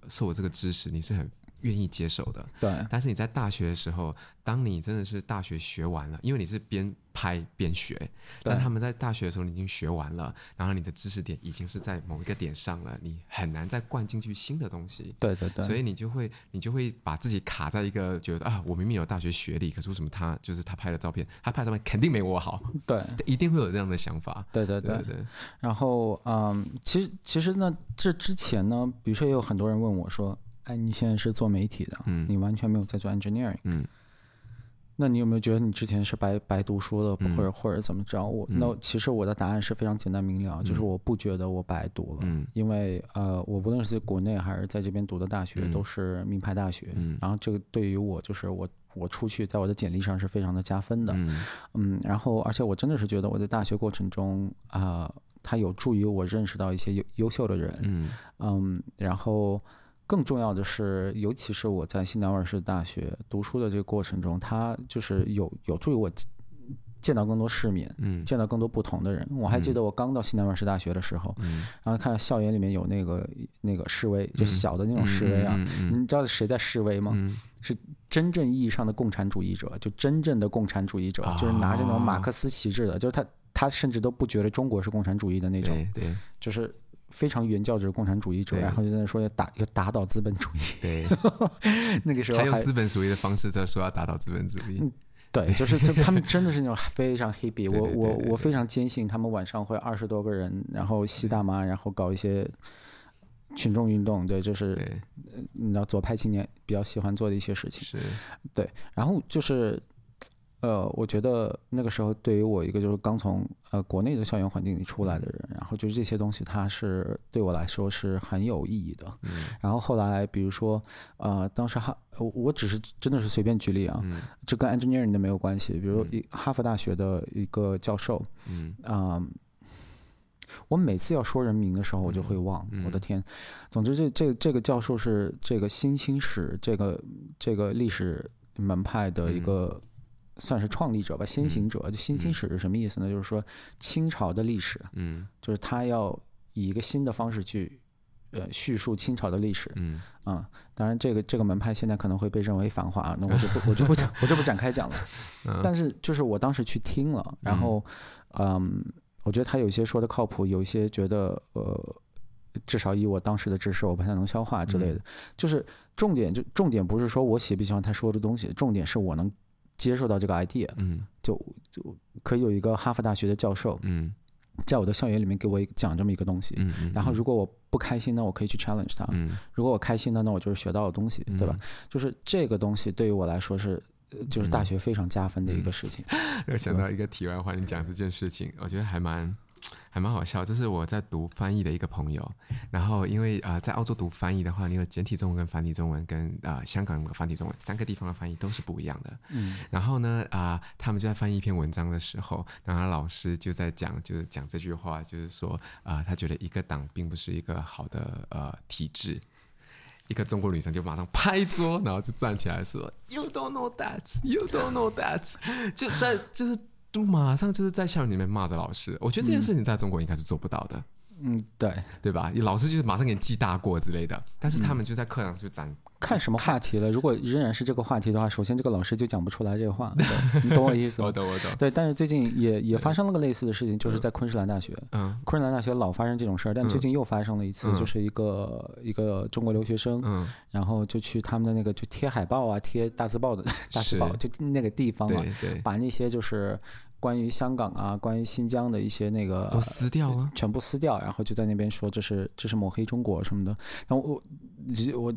授这个知识，你是很。愿意接受的，对。但是你在大学的时候，当你真的是大学学完了，因为你是边拍边学，但他们在大学的时候你已经学完了，然后你的知识点已经是在某一个点上了，你很难再灌进去新的东西。对对对。所以你就会你就会把自己卡在一个觉得啊，我明明有大学学历，可是为什么他就是他拍的照片，他拍的照片肯定没我好？对，一定会有这样的想法。对对对对。对对然后嗯，其实其实呢，这之前呢，比如说也有很多人问我说。哎，你现在是做媒体的，嗯，你完全没有在做 engineering，嗯，那你有没有觉得你之前是白白读书的，或者或者怎么着？我那其实我的答案是非常简单明了，就是我不觉得我白读了，嗯，因为呃，我不论是在国内还是在这边读的大学都是名牌大学，嗯，然后这个对于我就是我我出去在我的简历上是非常的加分的，嗯，嗯，然后而且我真的是觉得我在大学过程中啊，它有助于我认识到一些优优秀的人，嗯，嗯，然后。更重要的是，尤其是我在西南威尔士大学读书的这个过程中，它就是有有助于我见到更多市民，嗯，见到更多不同的人。我还记得我刚到西南威尔士大学的时候，嗯，然后看到校园里面有那个那个示威，就小的那种示威啊，你知道谁在示威吗？是真正意义上的共产主义者，就真正的共产主义者，就是拿着那种马克思旗帜的，就是他他甚至都不觉得中国是共产主义的那种，对，就是。非常原教旨共产主义者，然后就在那说要打要打倒资本主义。对，那个时候还，还用资本主义的方式在说要打倒资本主义。对，就是就他们真的是那种 非常 hippie。我我我非常坚信他们晚上会二十多个人，然后吸大麻，然后搞一些群众运动。对，就是对你知道左派青年比较喜欢做的一些事情。是，对，然后就是。呃，我觉得那个时候对于我一个就是刚从呃国内的校园环境里出来的人，然后就是这些东西，它是对我来说是很有意义的。嗯。然后后来，比如说，呃，当时哈，我只是真的是随便举例啊，嗯。这跟 engineering 都没有关系。比如一哈佛大学的一个教授，嗯啊，我每次要说人名的时候，我就会忘。我的天，总之这这这个教授是这个新清史这个这个历史门派的一个。算是创立者吧，先行者。就新清史是什么意思呢？嗯、就是说清朝的历史，嗯，就是他要以一个新的方式去呃叙述清朝的历史，嗯啊，当然这个这个门派现在可能会被认为繁华，那我就不我就不讲 我就不展开讲了。嗯、但是就是我当时去听了，然后嗯，我觉得他有些说的靠谱，有一些觉得呃，至少以我当时的知识，我不太能消化之类的。嗯、就是重点就重点不是说我喜不喜欢他说的东西，重点是我能。接受到这个 idea，嗯，就就可以有一个哈佛大学的教授，嗯，在我的校园里面给我讲这么一个东西，嗯，嗯，然后如果我不开心呢，我可以去 challenge 他，嗯，如果我开心呢，那我就是学到了东西，嗯、对吧？就是这个东西对于我来说是，就是大学非常加分的一个事情。又、想到一个题外话，你讲这件事情，我觉得还蛮。还蛮好笑。这是我在读翻译的一个朋友，然后因为啊、呃，在澳洲读翻译的话，你有简体中文跟繁体中文跟啊、呃、香港的繁体中文三个地方的翻译都是不一样的。嗯，然后呢啊、呃，他们就在翻译一篇文章的时候，然后老师就在讲，就是讲这句话，就是说啊、呃，他觉得一个党并不是一个好的呃体制。一个中国女生就马上拍桌，然后就站起来说：“You don't know that, you don't know that。”就在就是马上就是在校园里面骂着老师。我觉得这件事情在中国应该是做不到的。嗯，对，对吧？老师就是马上给你记大过之类的，但是他们就在课上就展。看什么话题了？如果仍然是这个话题的话，首先这个老师就讲不出来这个话，你懂我意思吗？我懂，我懂。对，但是最近也也发生了个类似的事情，就是在昆士兰大学。嗯。昆士兰大学老发生这种事儿，但最近又发生了一次，就是一个一个中国留学生，嗯，然后就去他们的那个就贴海报啊，贴大字报的 大字报，就那个地方嘛，把那些就是。关于香港啊，关于新疆的一些那个都撕掉了，全部撕掉，然后就在那边说这是这是抹黑中国什么的。然后我我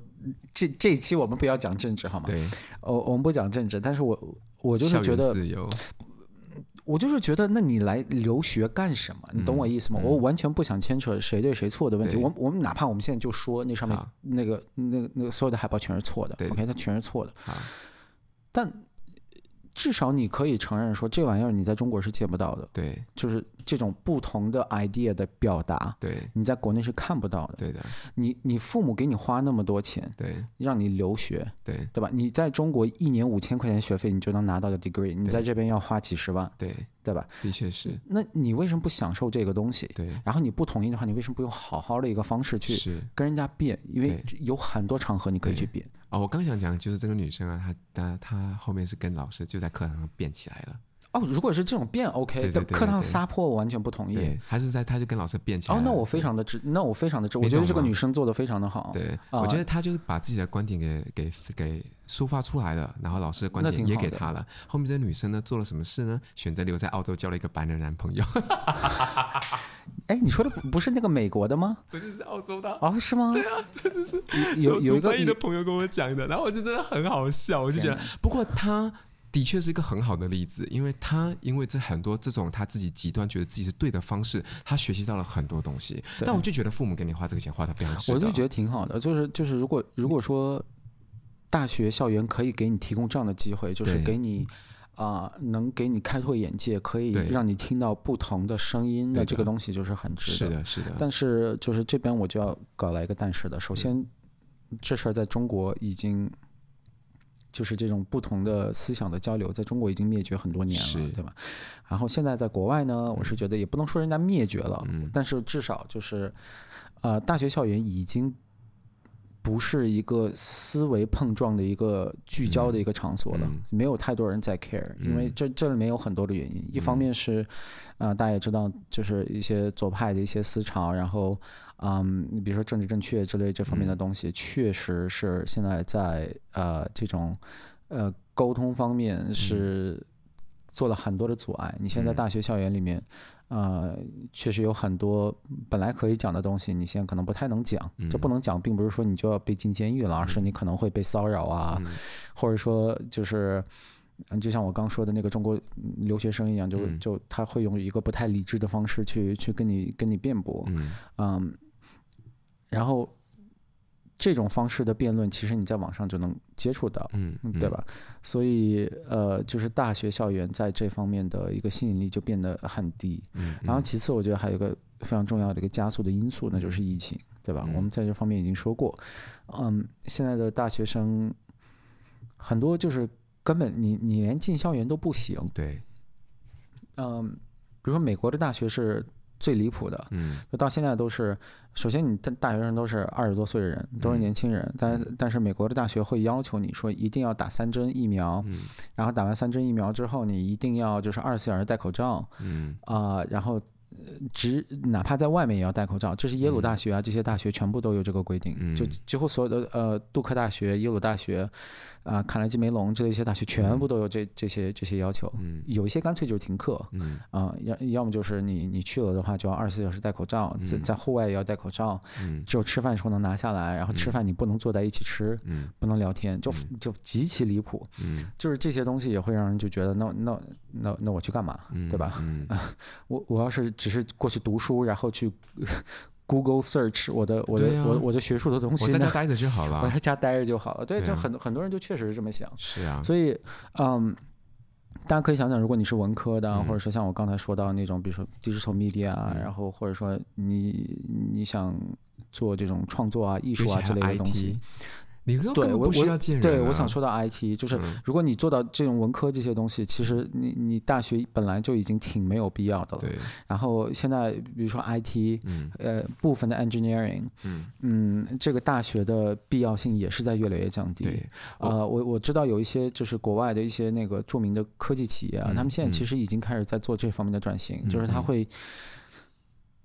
这这一期我们不要讲政治好吗？对，我我们不讲政治，但是我我就是觉得，我就是觉得，那你来留学干什么？你懂我意思吗？嗯、我完全不想牵扯谁对谁错的问题。我我们哪怕我们现在就说那上面那个那个那个所有的海报全是错的，OK，它全是错的。好但。至少你可以承认说，这玩意儿你在中国是见不到的。对，就是这种不同的 idea 的表达，对，你在国内是看不到的。对的，你你父母给你花那么多钱，对，让你留学，对，对吧？你在中国一年五千块钱学费，你就能拿到个 degree，你在这边要花几十万，对，对吧？的确是。那你为什么不享受这个东西？对。然后你不同意的话，你为什么不用好好的一个方式去跟人家辩？因为有很多场合你可以去辩。哦，我刚想讲就是这个女生啊，她她她后面是跟老师就在课堂上变起来了。哦，如果是这种辩 OK，在课堂撒泼我完全不同意。还是在他就跟老师辩起来。哦，那我非常的支，那我非常的支，我觉得这个女生做的非常的好。对，我觉得她就是把自己的观点给给给抒发出来了，然后老师的观点也给她了。后面这女生呢做了什么事呢？选择留在澳洲交了一个白人男朋友。哎，你说的不是那个美国的吗？不是，是澳洲的。哦，是吗？对啊，这就是有有一个翻译的朋友跟我讲的，然后我就真的很好笑，我就觉得，不过他。的确是一个很好的例子，因为他因为这很多这种他自己极端觉得自己是对的方式，他学习到了很多东西。但我就觉得父母给你花这个钱花的非常值得。我就觉得挺好的，就是就是如果如果说大学校园可以给你提供这样的机会，就是给你啊、呃、能给你开拓眼界，可以让你听到不同的声音，那这个东西就是很值得。是的，是的。但是就是这边我就要搞来一个但是的，首先、嗯、这事儿在中国已经。就是这种不同的思想的交流，在中国已经灭绝很多年了，对吧？然后现在在国外呢，我是觉得也不能说人家灭绝了，嗯、但是至少就是，呃，大学校园已经不是一个思维碰撞的一个聚焦的一个场所了，嗯、没有太多人在 care，因为这这里面有很多的原因，嗯、一方面是，啊、呃，大家也知道，就是一些左派的一些思潮，然后。嗯，你比如说政治正确之类这方面的东西，确实是现在在呃这种呃沟通方面是做了很多的阻碍。你现在大学校园里面，呃，确实有很多本来可以讲的东西，你现在可能不太能讲。这不能讲，并不是说你就要被进监狱了，而是你可能会被骚扰啊，或者说就是。嗯，就像我刚说的那个中国留学生一样，就就他会用一个不太理智的方式去去跟你跟你辩驳，嗯，然后这种方式的辩论，其实你在网上就能接触到，嗯，对吧？所以呃，就是大学校园在这方面的一个吸引力就变得很低。嗯，然后其次，我觉得还有一个非常重要的一个加速的因素，那就是疫情，对吧？我们在这方面已经说过，嗯，现在的大学生很多就是。根本你你连进校园都不行。对，嗯，比如说美国的大学是最离谱的，嗯，就到现在都是，首先你的大学生都是二十多岁的人，都是年轻人，嗯、但但是美国的大学会要求你说一定要打三针疫苗，嗯，然后打完三针疫苗之后，你一定要就是二十四小时戴口罩，嗯，啊、呃，然后。只哪怕在外面也要戴口罩，这是耶鲁大学啊，这些大学全部都有这个规定。就几乎所有的呃，杜克大学、耶鲁大学啊、卡内基梅隆这一些大学全部都有这这些这些要求。有一些干脆就是停课，啊，要要么就是你你去了的话就要二十四小时戴口罩，在在户外也要戴口罩，只有吃饭时候能拿下来，然后吃饭你不能坐在一起吃，不能聊天，就就极其离谱。就是这些东西也会让人就觉得那那那那我去干嘛，对吧？我我要是。只是过去读书，然后去 Google search 我的我的、啊、我我的学术的东西，我在家待着就好了，我在家待着就好了。对，对啊、就很很多人就确实是这么想。是啊，所以嗯。大家可以想想，如果你是文科的，或者说像我刚才说到那种，比如说 digital media，嗯，然后或者说你你想做这种创作啊、艺术啊之类的东西。你根本不需要见人、啊、对，我对我想说到 IT，就是如果你做到这种文科这些东西，嗯、其实你你大学本来就已经挺没有必要的了。对。然后现在比如说 IT，嗯，呃，部分的 engineering，嗯嗯，这个大学的必要性也是在越来越降低。对。呃，我我知道有一些就是国外的一些那个著名的科技企业啊，嗯、他们现在其实已经开始在做这方面的转型，嗯、就是他会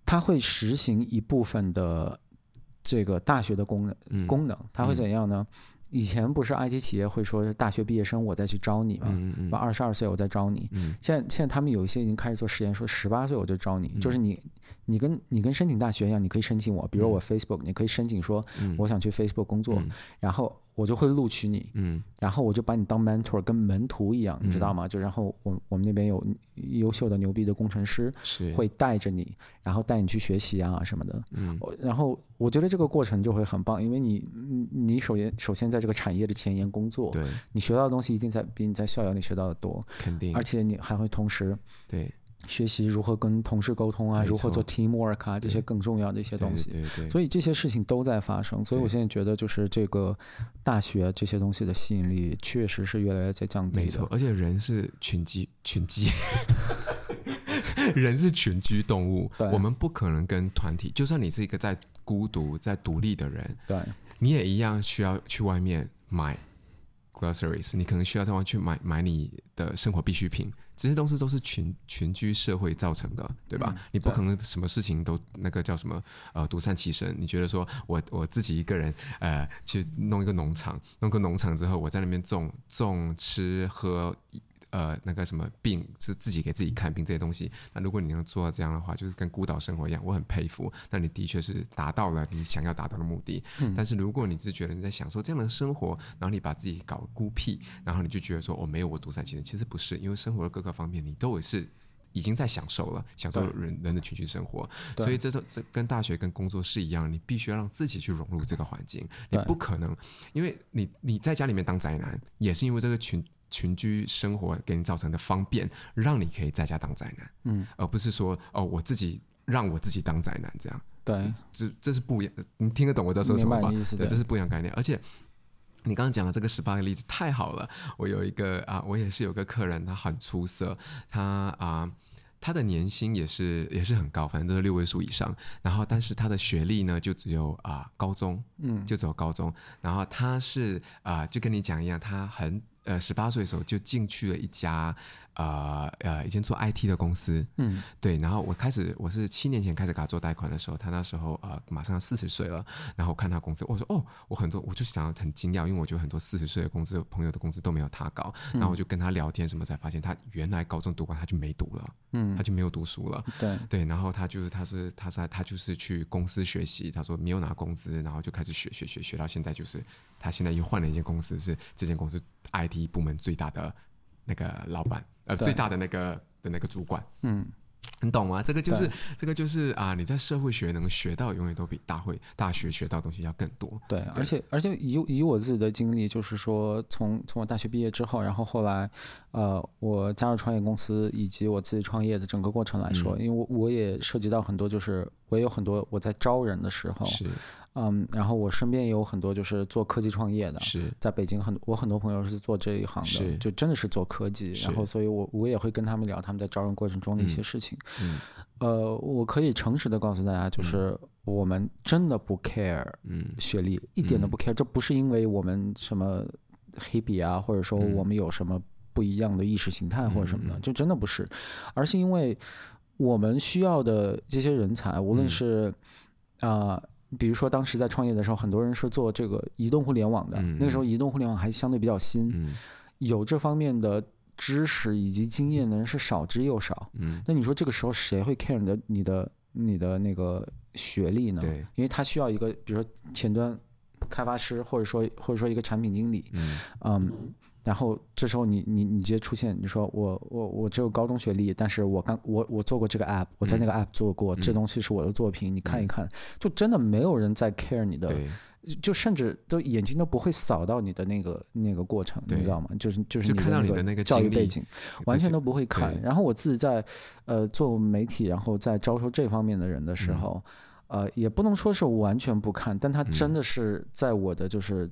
他会实行一部分的。这个大学的功能、嗯、功能，它会怎样呢？嗯、以前不是 IT 企业会说是大学毕业生我再去招你嘛？嗯嗯。二十二岁我再招你。嗯。现在现在他们有一些已经开始做实验，说十八岁我就招你，嗯、就是你你跟你跟申请大学一样，你可以申请我，比如我 Facebook，、嗯、你可以申请说我想去 Facebook 工作，嗯、然后。我就会录取你，嗯，然后我就把你当 mentor，跟门徒一样，嗯、你知道吗？就然后我我们那边有优秀的牛逼的工程师，是。会带着你，然后带你去学习啊什么的，嗯，然后我觉得这个过程就会很棒，因为你你首先首先在这个产业的前沿工作，对，你学到的东西一定在比你在校园里学到的多，肯定，而且你还会同时对。学习如何跟同事沟通啊，如何做 teamwork 啊，这些更重要的一些东西。对对对。所以这些事情都在发生，所以我现在觉得就是这个大学这些东西的吸引力确实是越来越在降低。没错，而且人是群居群居，人是群居动物，我们不可能跟团体。就算你是一个在孤独、在独立的人，对，你也一样需要去外面买 groceries，你可能需要在外面去买买你的生活必需品。这些东西都是群群居社会造成的，对吧？嗯、你不可能什么事情都那个叫什么呃独善其身。你觉得说我我自己一个人呃去弄一个农场，弄个农场之后，我在那边种种吃喝。呃，那个什么病是自己给自己看病这些东西。那如果你能做到这样的话，就是跟孤岛生活一样，我很佩服。那你的确是达到了你想要达到的目的。嗯、但是如果你是觉得你在享受这样的生活，然后你把自己搞孤僻，然后你就觉得说我、哦、没有我独善其身，其实不是，因为生活的各个方面你都是已经在享受了，享受人人的群居生活。所以这都这跟大学跟工作是一样，你必须要让自己去融入这个环境。你不可能，因为你你在家里面当宅男，也是因为这个群。群居生活给你造成的方便，让你可以在家当宅男，嗯，而不是说哦，我自己让我自己当宅男这样，对，这这是不一样，你听得懂我在说什么吗？对，这是不一样概念。而且你刚刚讲的这个十八个例子太好了，我有一个啊，我也是有个客人，他很出色，他啊，他的年薪也是也是很高，反正都是六位数以上。然后，但是他的学历呢，就只有啊高中，嗯，就只有高中。然后他是啊，就跟你讲一样，他很。呃，十八岁的时候就进去了一家。呃呃，以前做 IT 的公司，嗯，对，然后我开始我是七年前开始给他做贷款的时候，他那时候呃马上要四十岁了，然后我看他工资，我说哦，我很多我就想很惊讶，因为我觉得很多四十岁的工资朋友的工资都没有他高，然后我就跟他聊天什么才发现他原来高中读完他就没读了，嗯，他就没有读书了，对。对，然后他就是他是他说他就是去公司学习，他说没有拿工资，然后就开始学学学学到现在就是他现在又换了一间公司，是这间公司 IT 部门最大的那个老板。呃，最大的那个的那个主管，嗯，你懂吗？这个就是这个就是啊，你在社会学能学到，永远都比大会大学学到东西要更多。对，对而且而且以以我自己的经历，就是说从从我大学毕业之后，然后后来。呃，我加入创业公司以及我自己创业的整个过程来说，嗯、因为我我也涉及到很多，就是我也有很多我在招人的时候，是，嗯，然后我身边也有很多就是做科技创业的，是。在北京很我很多朋友是做这一行的，就真的是做科技，然后所以我我也会跟他们聊他们在招人过程中的一些事情，嗯，呃，我可以诚实的告诉大家，就是我们真的不 care，嗯，学历一点都不 care，这不是因为我们什么黑笔啊，或者说我们有什么。不一样的意识形态或者什么的，就真的不是，而是因为我们需要的这些人才，无论是啊，比如说当时在创业的时候，很多人是做这个移动互联网的，那个时候移动互联网还相对比较新，有这方面的知识以及经验的人是少之又少。那你说这个时候谁会 care 你的你的你的那个学历呢？对，因为他需要一个，比如说前端开发师，或者说或者说一个产品经理，嗯。然后这时候你你你直接出现，你说我我我只有高中学历，但是我刚我我做过这个 app，我在那个 app 做过，嗯、这东西是我的作品，嗯、你看一看，就真的没有人在 care 你的，对就甚至都眼睛都不会扫到你的那个那个过程，你知道吗？就是就是你的那个教育背景，完全都不会看。然后我自己在呃做媒体，然后在招收这方面的人的时候，嗯、呃，也不能说是完全不看，但他真的是在我的就是。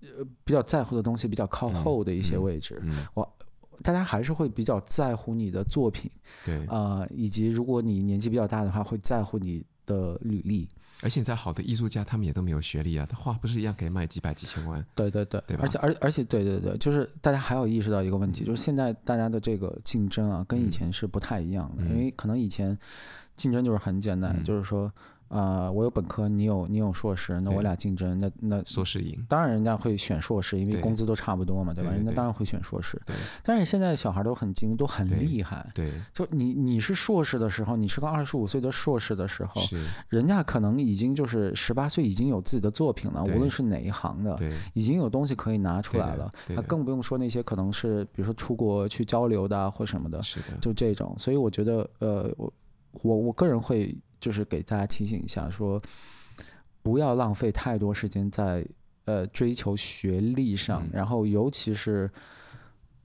呃，比较在乎的东西比较靠后的一些位置，嗯嗯嗯、我大家还是会比较在乎你的作品，对，啊、呃，以及如果你年纪比较大的话，会在乎你的履历。而且在好的艺术家，他们也都没有学历啊，他画不是一样可以卖几百几千万？对对对，对吧？而且而而且对对对，就是大家还要意识到一个问题，嗯、就是现在大家的这个竞争啊，跟以前是不太一样的，嗯、因为可能以前竞争就是很简单，嗯、就是说。啊、呃，我有本科，你有你有硕士，那我俩竞争，那那硕士赢，当然人家会选硕士，因为工资都差不多嘛，对，吧？人家当然会选硕士。但是现在小孩都很精，都很厉害。对，就你你是硕士的时候，你是个二十五岁的硕士的时候，人家可能已经就是十八岁，已经有自己的作品了，无论是哪一行的，已经有东西可以拿出来了。他更不用说那些可能是比如说出国去交流的或什么的，是的，就这种。所以我觉得，呃，我我我个人会。就是给大家提醒一下，说不要浪费太多时间在呃追求学历上，嗯、然后尤其是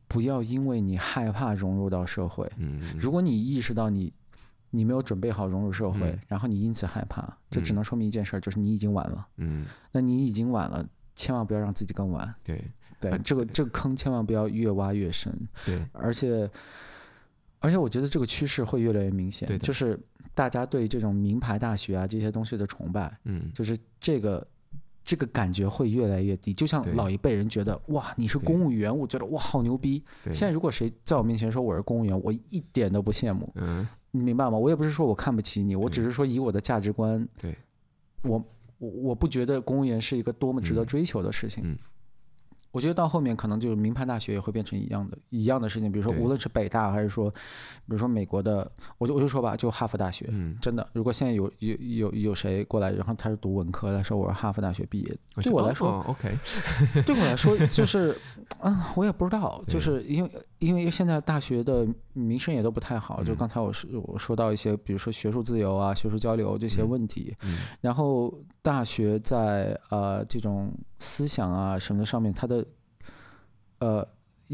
不要因为你害怕融入到社会，嗯，如果你意识到你你没有准备好融入社会，嗯、然后你因此害怕，这只能说明一件事，就是你已经晚了，嗯，那你已经晚了，千万不要让自己更晚，对。对，这个这个坑千万不要越挖越深，对，而且而且我觉得这个趋势会越来越明显，对，就是。大家对这种名牌大学啊这些东西的崇拜，嗯，就是这个这个感觉会越来越低。就像老一辈人觉得哇，你是公务员，我觉得哇好牛逼。现在如果谁在我面前说我是公务员，我一点都不羡慕。嗯，你明白吗？我也不是说我看不起你，我只是说以我的价值观，对，我我我不觉得公务员是一个多么值得追求的事情。嗯。我觉得到后面可能就是名牌大学也会变成一样的一样的事情，比如说无论是北大还是说，比如说美国的，我就我就说吧，就哈佛大学，嗯，真的，如果现在有有有有谁过来，然后他是读文科的，说我是哈佛大学毕业，对我来说，哦，OK，对我来说就是，啊，我也不知道，就是因为因为现在大学的名声也都不太好，就刚才我是我说到一些，比如说学术自由啊、学术交流这些问题，然后大学在呃这种思想啊什么上面，他的呃，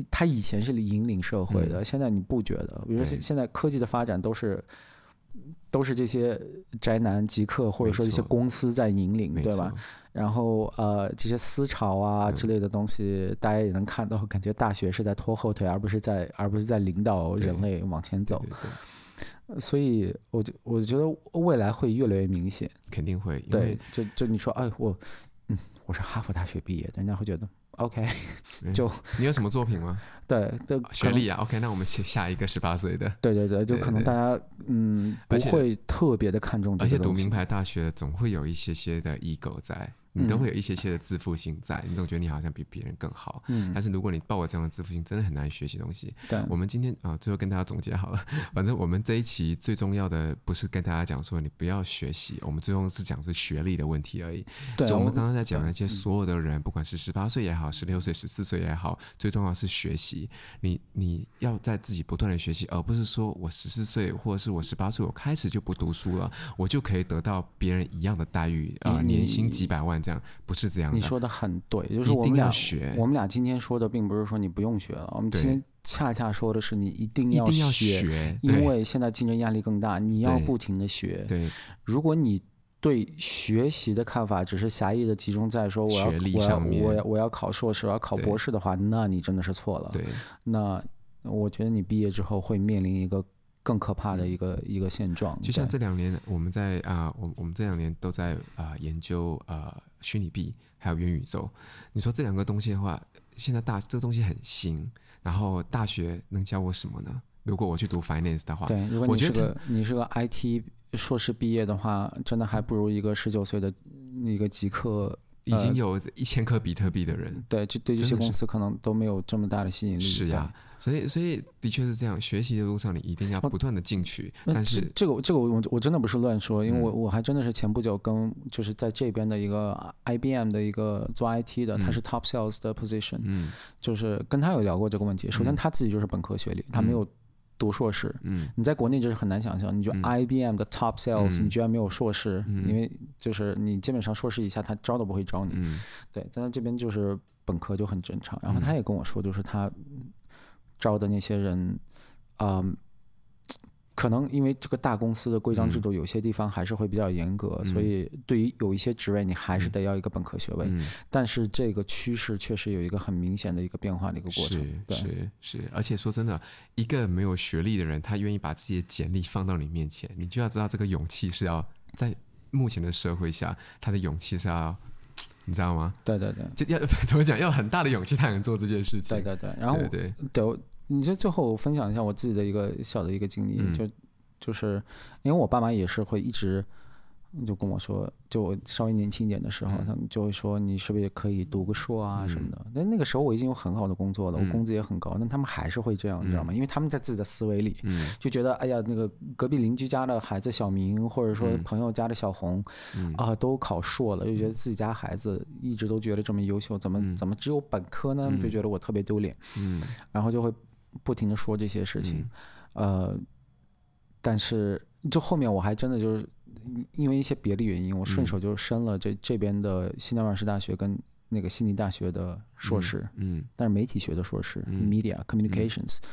他以前是引领社会的，嗯、现在你不觉得？比如说现在科技的发展都是都是这些宅男极客或者说一些公司在引领，对吧？然后呃，这些思潮啊之类的东西，嗯、大家也能看到，感觉大学是在拖后腿，而不是在而不是在领导人类往前走。对对对对，所以我就我觉得未来会越来越明显，肯定会。对，就就你说，哎，我嗯，我是哈佛大学毕业的，人家会觉得。OK，就 你有什么作品吗？对，对，学历啊。OK，那我们下下一个十八岁的。对对对，就可能大家嗯不会特别的看重这个。而且读名牌大学总会有一些些的 ego 在。你都会有一些些的自负心在，你总觉得你好像比别人更好。嗯。但是如果你抱我这样的自负心，真的很难学习东西。对。我们今天啊，最后跟大家总结好了。反正我们这一期最重要的不是跟大家讲说你不要学习，我们最终是讲是学历的问题而已。对。就我们刚刚在讲那些所有的人，不管是十八岁也好，十六岁、十四岁也好，最重要是学习。你你要在自己不断的学习，而不是说我十四岁或者是我十八岁，我开始就不读书了，我就可以得到别人一样的待遇啊，年薪几百万这样，不是这样。你说的很对，就是我们俩，我们俩今天说的并不是说你不用学了，我们今天恰恰说的是你一定要学，因为现在竞争压力更大，你要不停的学。对，如果你对学习的看法只是狭义的集中在说我要我要我要我要考硕士，我要考博士的话，那你真的是错了。对，那我觉得你毕业之后会面临一个。更可怕的一个、嗯、一个现状，就像这两年我们在啊，我、呃、我们这两年都在啊、呃、研究呃虚拟币还有元宇宙。你说这两个东西的话，现在大这个东西很新，然后大学能教我什么呢？如果我去读 finance 的话，对，如果你是个你是个 IT 硕士毕业的话，真的还不如一个十九岁的一个极客。已经有一千颗比特币的人，对，这对这些公司可能都没有这么大的吸引力。是呀，所以所以的确是这样，学习的路上你一定要不断的进取。但是这个这个我我真的不是乱说，因为我我还真的是前不久跟就是在这边的一个 IBM 的一个做 IT 的，他是 Top Sales 的 Position，嗯，就是跟他有聊过这个问题。首先他自己就是本科学历，他没有。读硕士，嗯，你在国内就是很难想象，你就 IBM 的 top sales，你居然没有硕士，因为就是你基本上硕士以下他招都不会招你，嗯对，在他这边就是本科就很正常。然后他也跟我说，就是他招的那些人，啊。可能因为这个大公司的规章制度，有些地方还是会比较严格，嗯、所以对于有一些职位，你还是得要一个本科学位。嗯、但是这个趋势确实有一个很明显的一个变化的一个过程。是是是，而且说真的，一个没有学历的人，他愿意把自己的简历放到你面前，你就要知道这个勇气是要在目前的社会下，他的勇气是要，你知道吗？对对对，就要 怎么讲，要很大的勇气才能做这件事情。对对对，然后对对对。你就最后分享一下我自己的一个小的一个经历，嗯、就就是因为我爸妈也是会一直就跟我说，就我稍微年轻一点的时候，嗯、他们就会说你是不是也可以读个硕啊什么的。那、嗯、那个时候我已经有很好的工作了，我工资也很高，但、嗯、他们还是会这样，你知道吗？因为他们在自己的思维里，就觉得哎呀，那个隔壁邻居家的孩子小明，或者说朋友家的小红，嗯、啊，都考硕了，就觉得自己家孩子一直都觉得这么优秀，怎么怎么只有本科呢？就觉得我特别丢脸，嗯，然后就会。不停的说这些事情，嗯、呃，但是就后面我还真的就是因为一些别的原因，我顺手就申了这这边的新疆师大学跟那个悉尼大学的硕士，嗯，嗯。但是媒体学的硕士、嗯、，media communications，、嗯、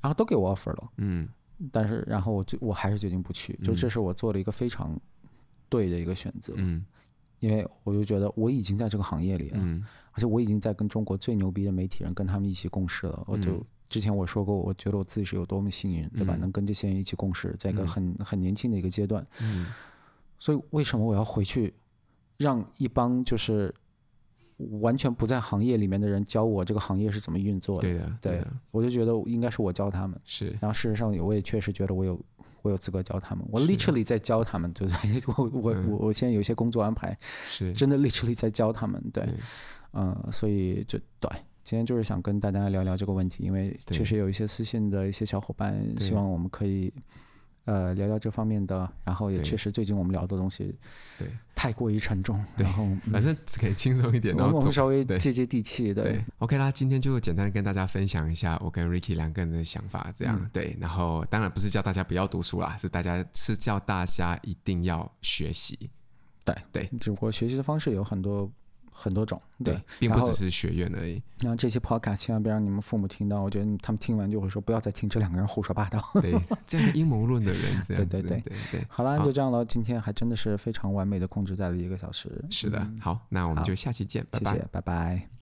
然后都给我 offer 了，嗯，但是然后我就我还是决定不去，就这是我做了一个非常对的一个选择，嗯，因为我就觉得我已经在这个行业里了，嗯，而且我已经在跟中国最牛逼的媒体人跟他们一起共事了，我就。之前我说过，我觉得我自己是有多么幸运，对吧？能跟这些人一起共事，在一个很很年轻的一个阶段。嗯。所以为什么我要回去，让一帮就是完全不在行业里面的人教我这个行业是怎么运作的？对的，对。我就觉得应该是我教他们。是。然后事实上，我也确实觉得我有我有资格教他们。我 literally 在教他们，就是 我我我我现在有一些工作安排，是真的 literally 在教他们。对。嗯，所以就对。今天就是想跟大家聊聊这个问题，因为确实有一些私信的一些小伙伴希望我们可以呃聊聊这方面的，然后也确实最近我们聊的东西对太过于沉重，然后反正可以轻松一点，然后我们稍微接接地气，对，OK 啦，今天就简单跟大家分享一下我跟 Ricky 两个人的想法，这样对，然后当然不是叫大家不要读书啦，是大家是叫大家一定要学习，对对，只不过学习的方式有很多。很多种，对，对并不只是学院而已。然后这些 podcast 千万别让你们父母听到，我觉得他们听完就会说，不要再听这两个人胡说八道。对，这样阴谋论的人，这样子。对对对。好了，就这样了。今天还真的是非常完美的控制在了一个小时。是的，好，那我们就下期见，拜拜，谢谢，拜拜。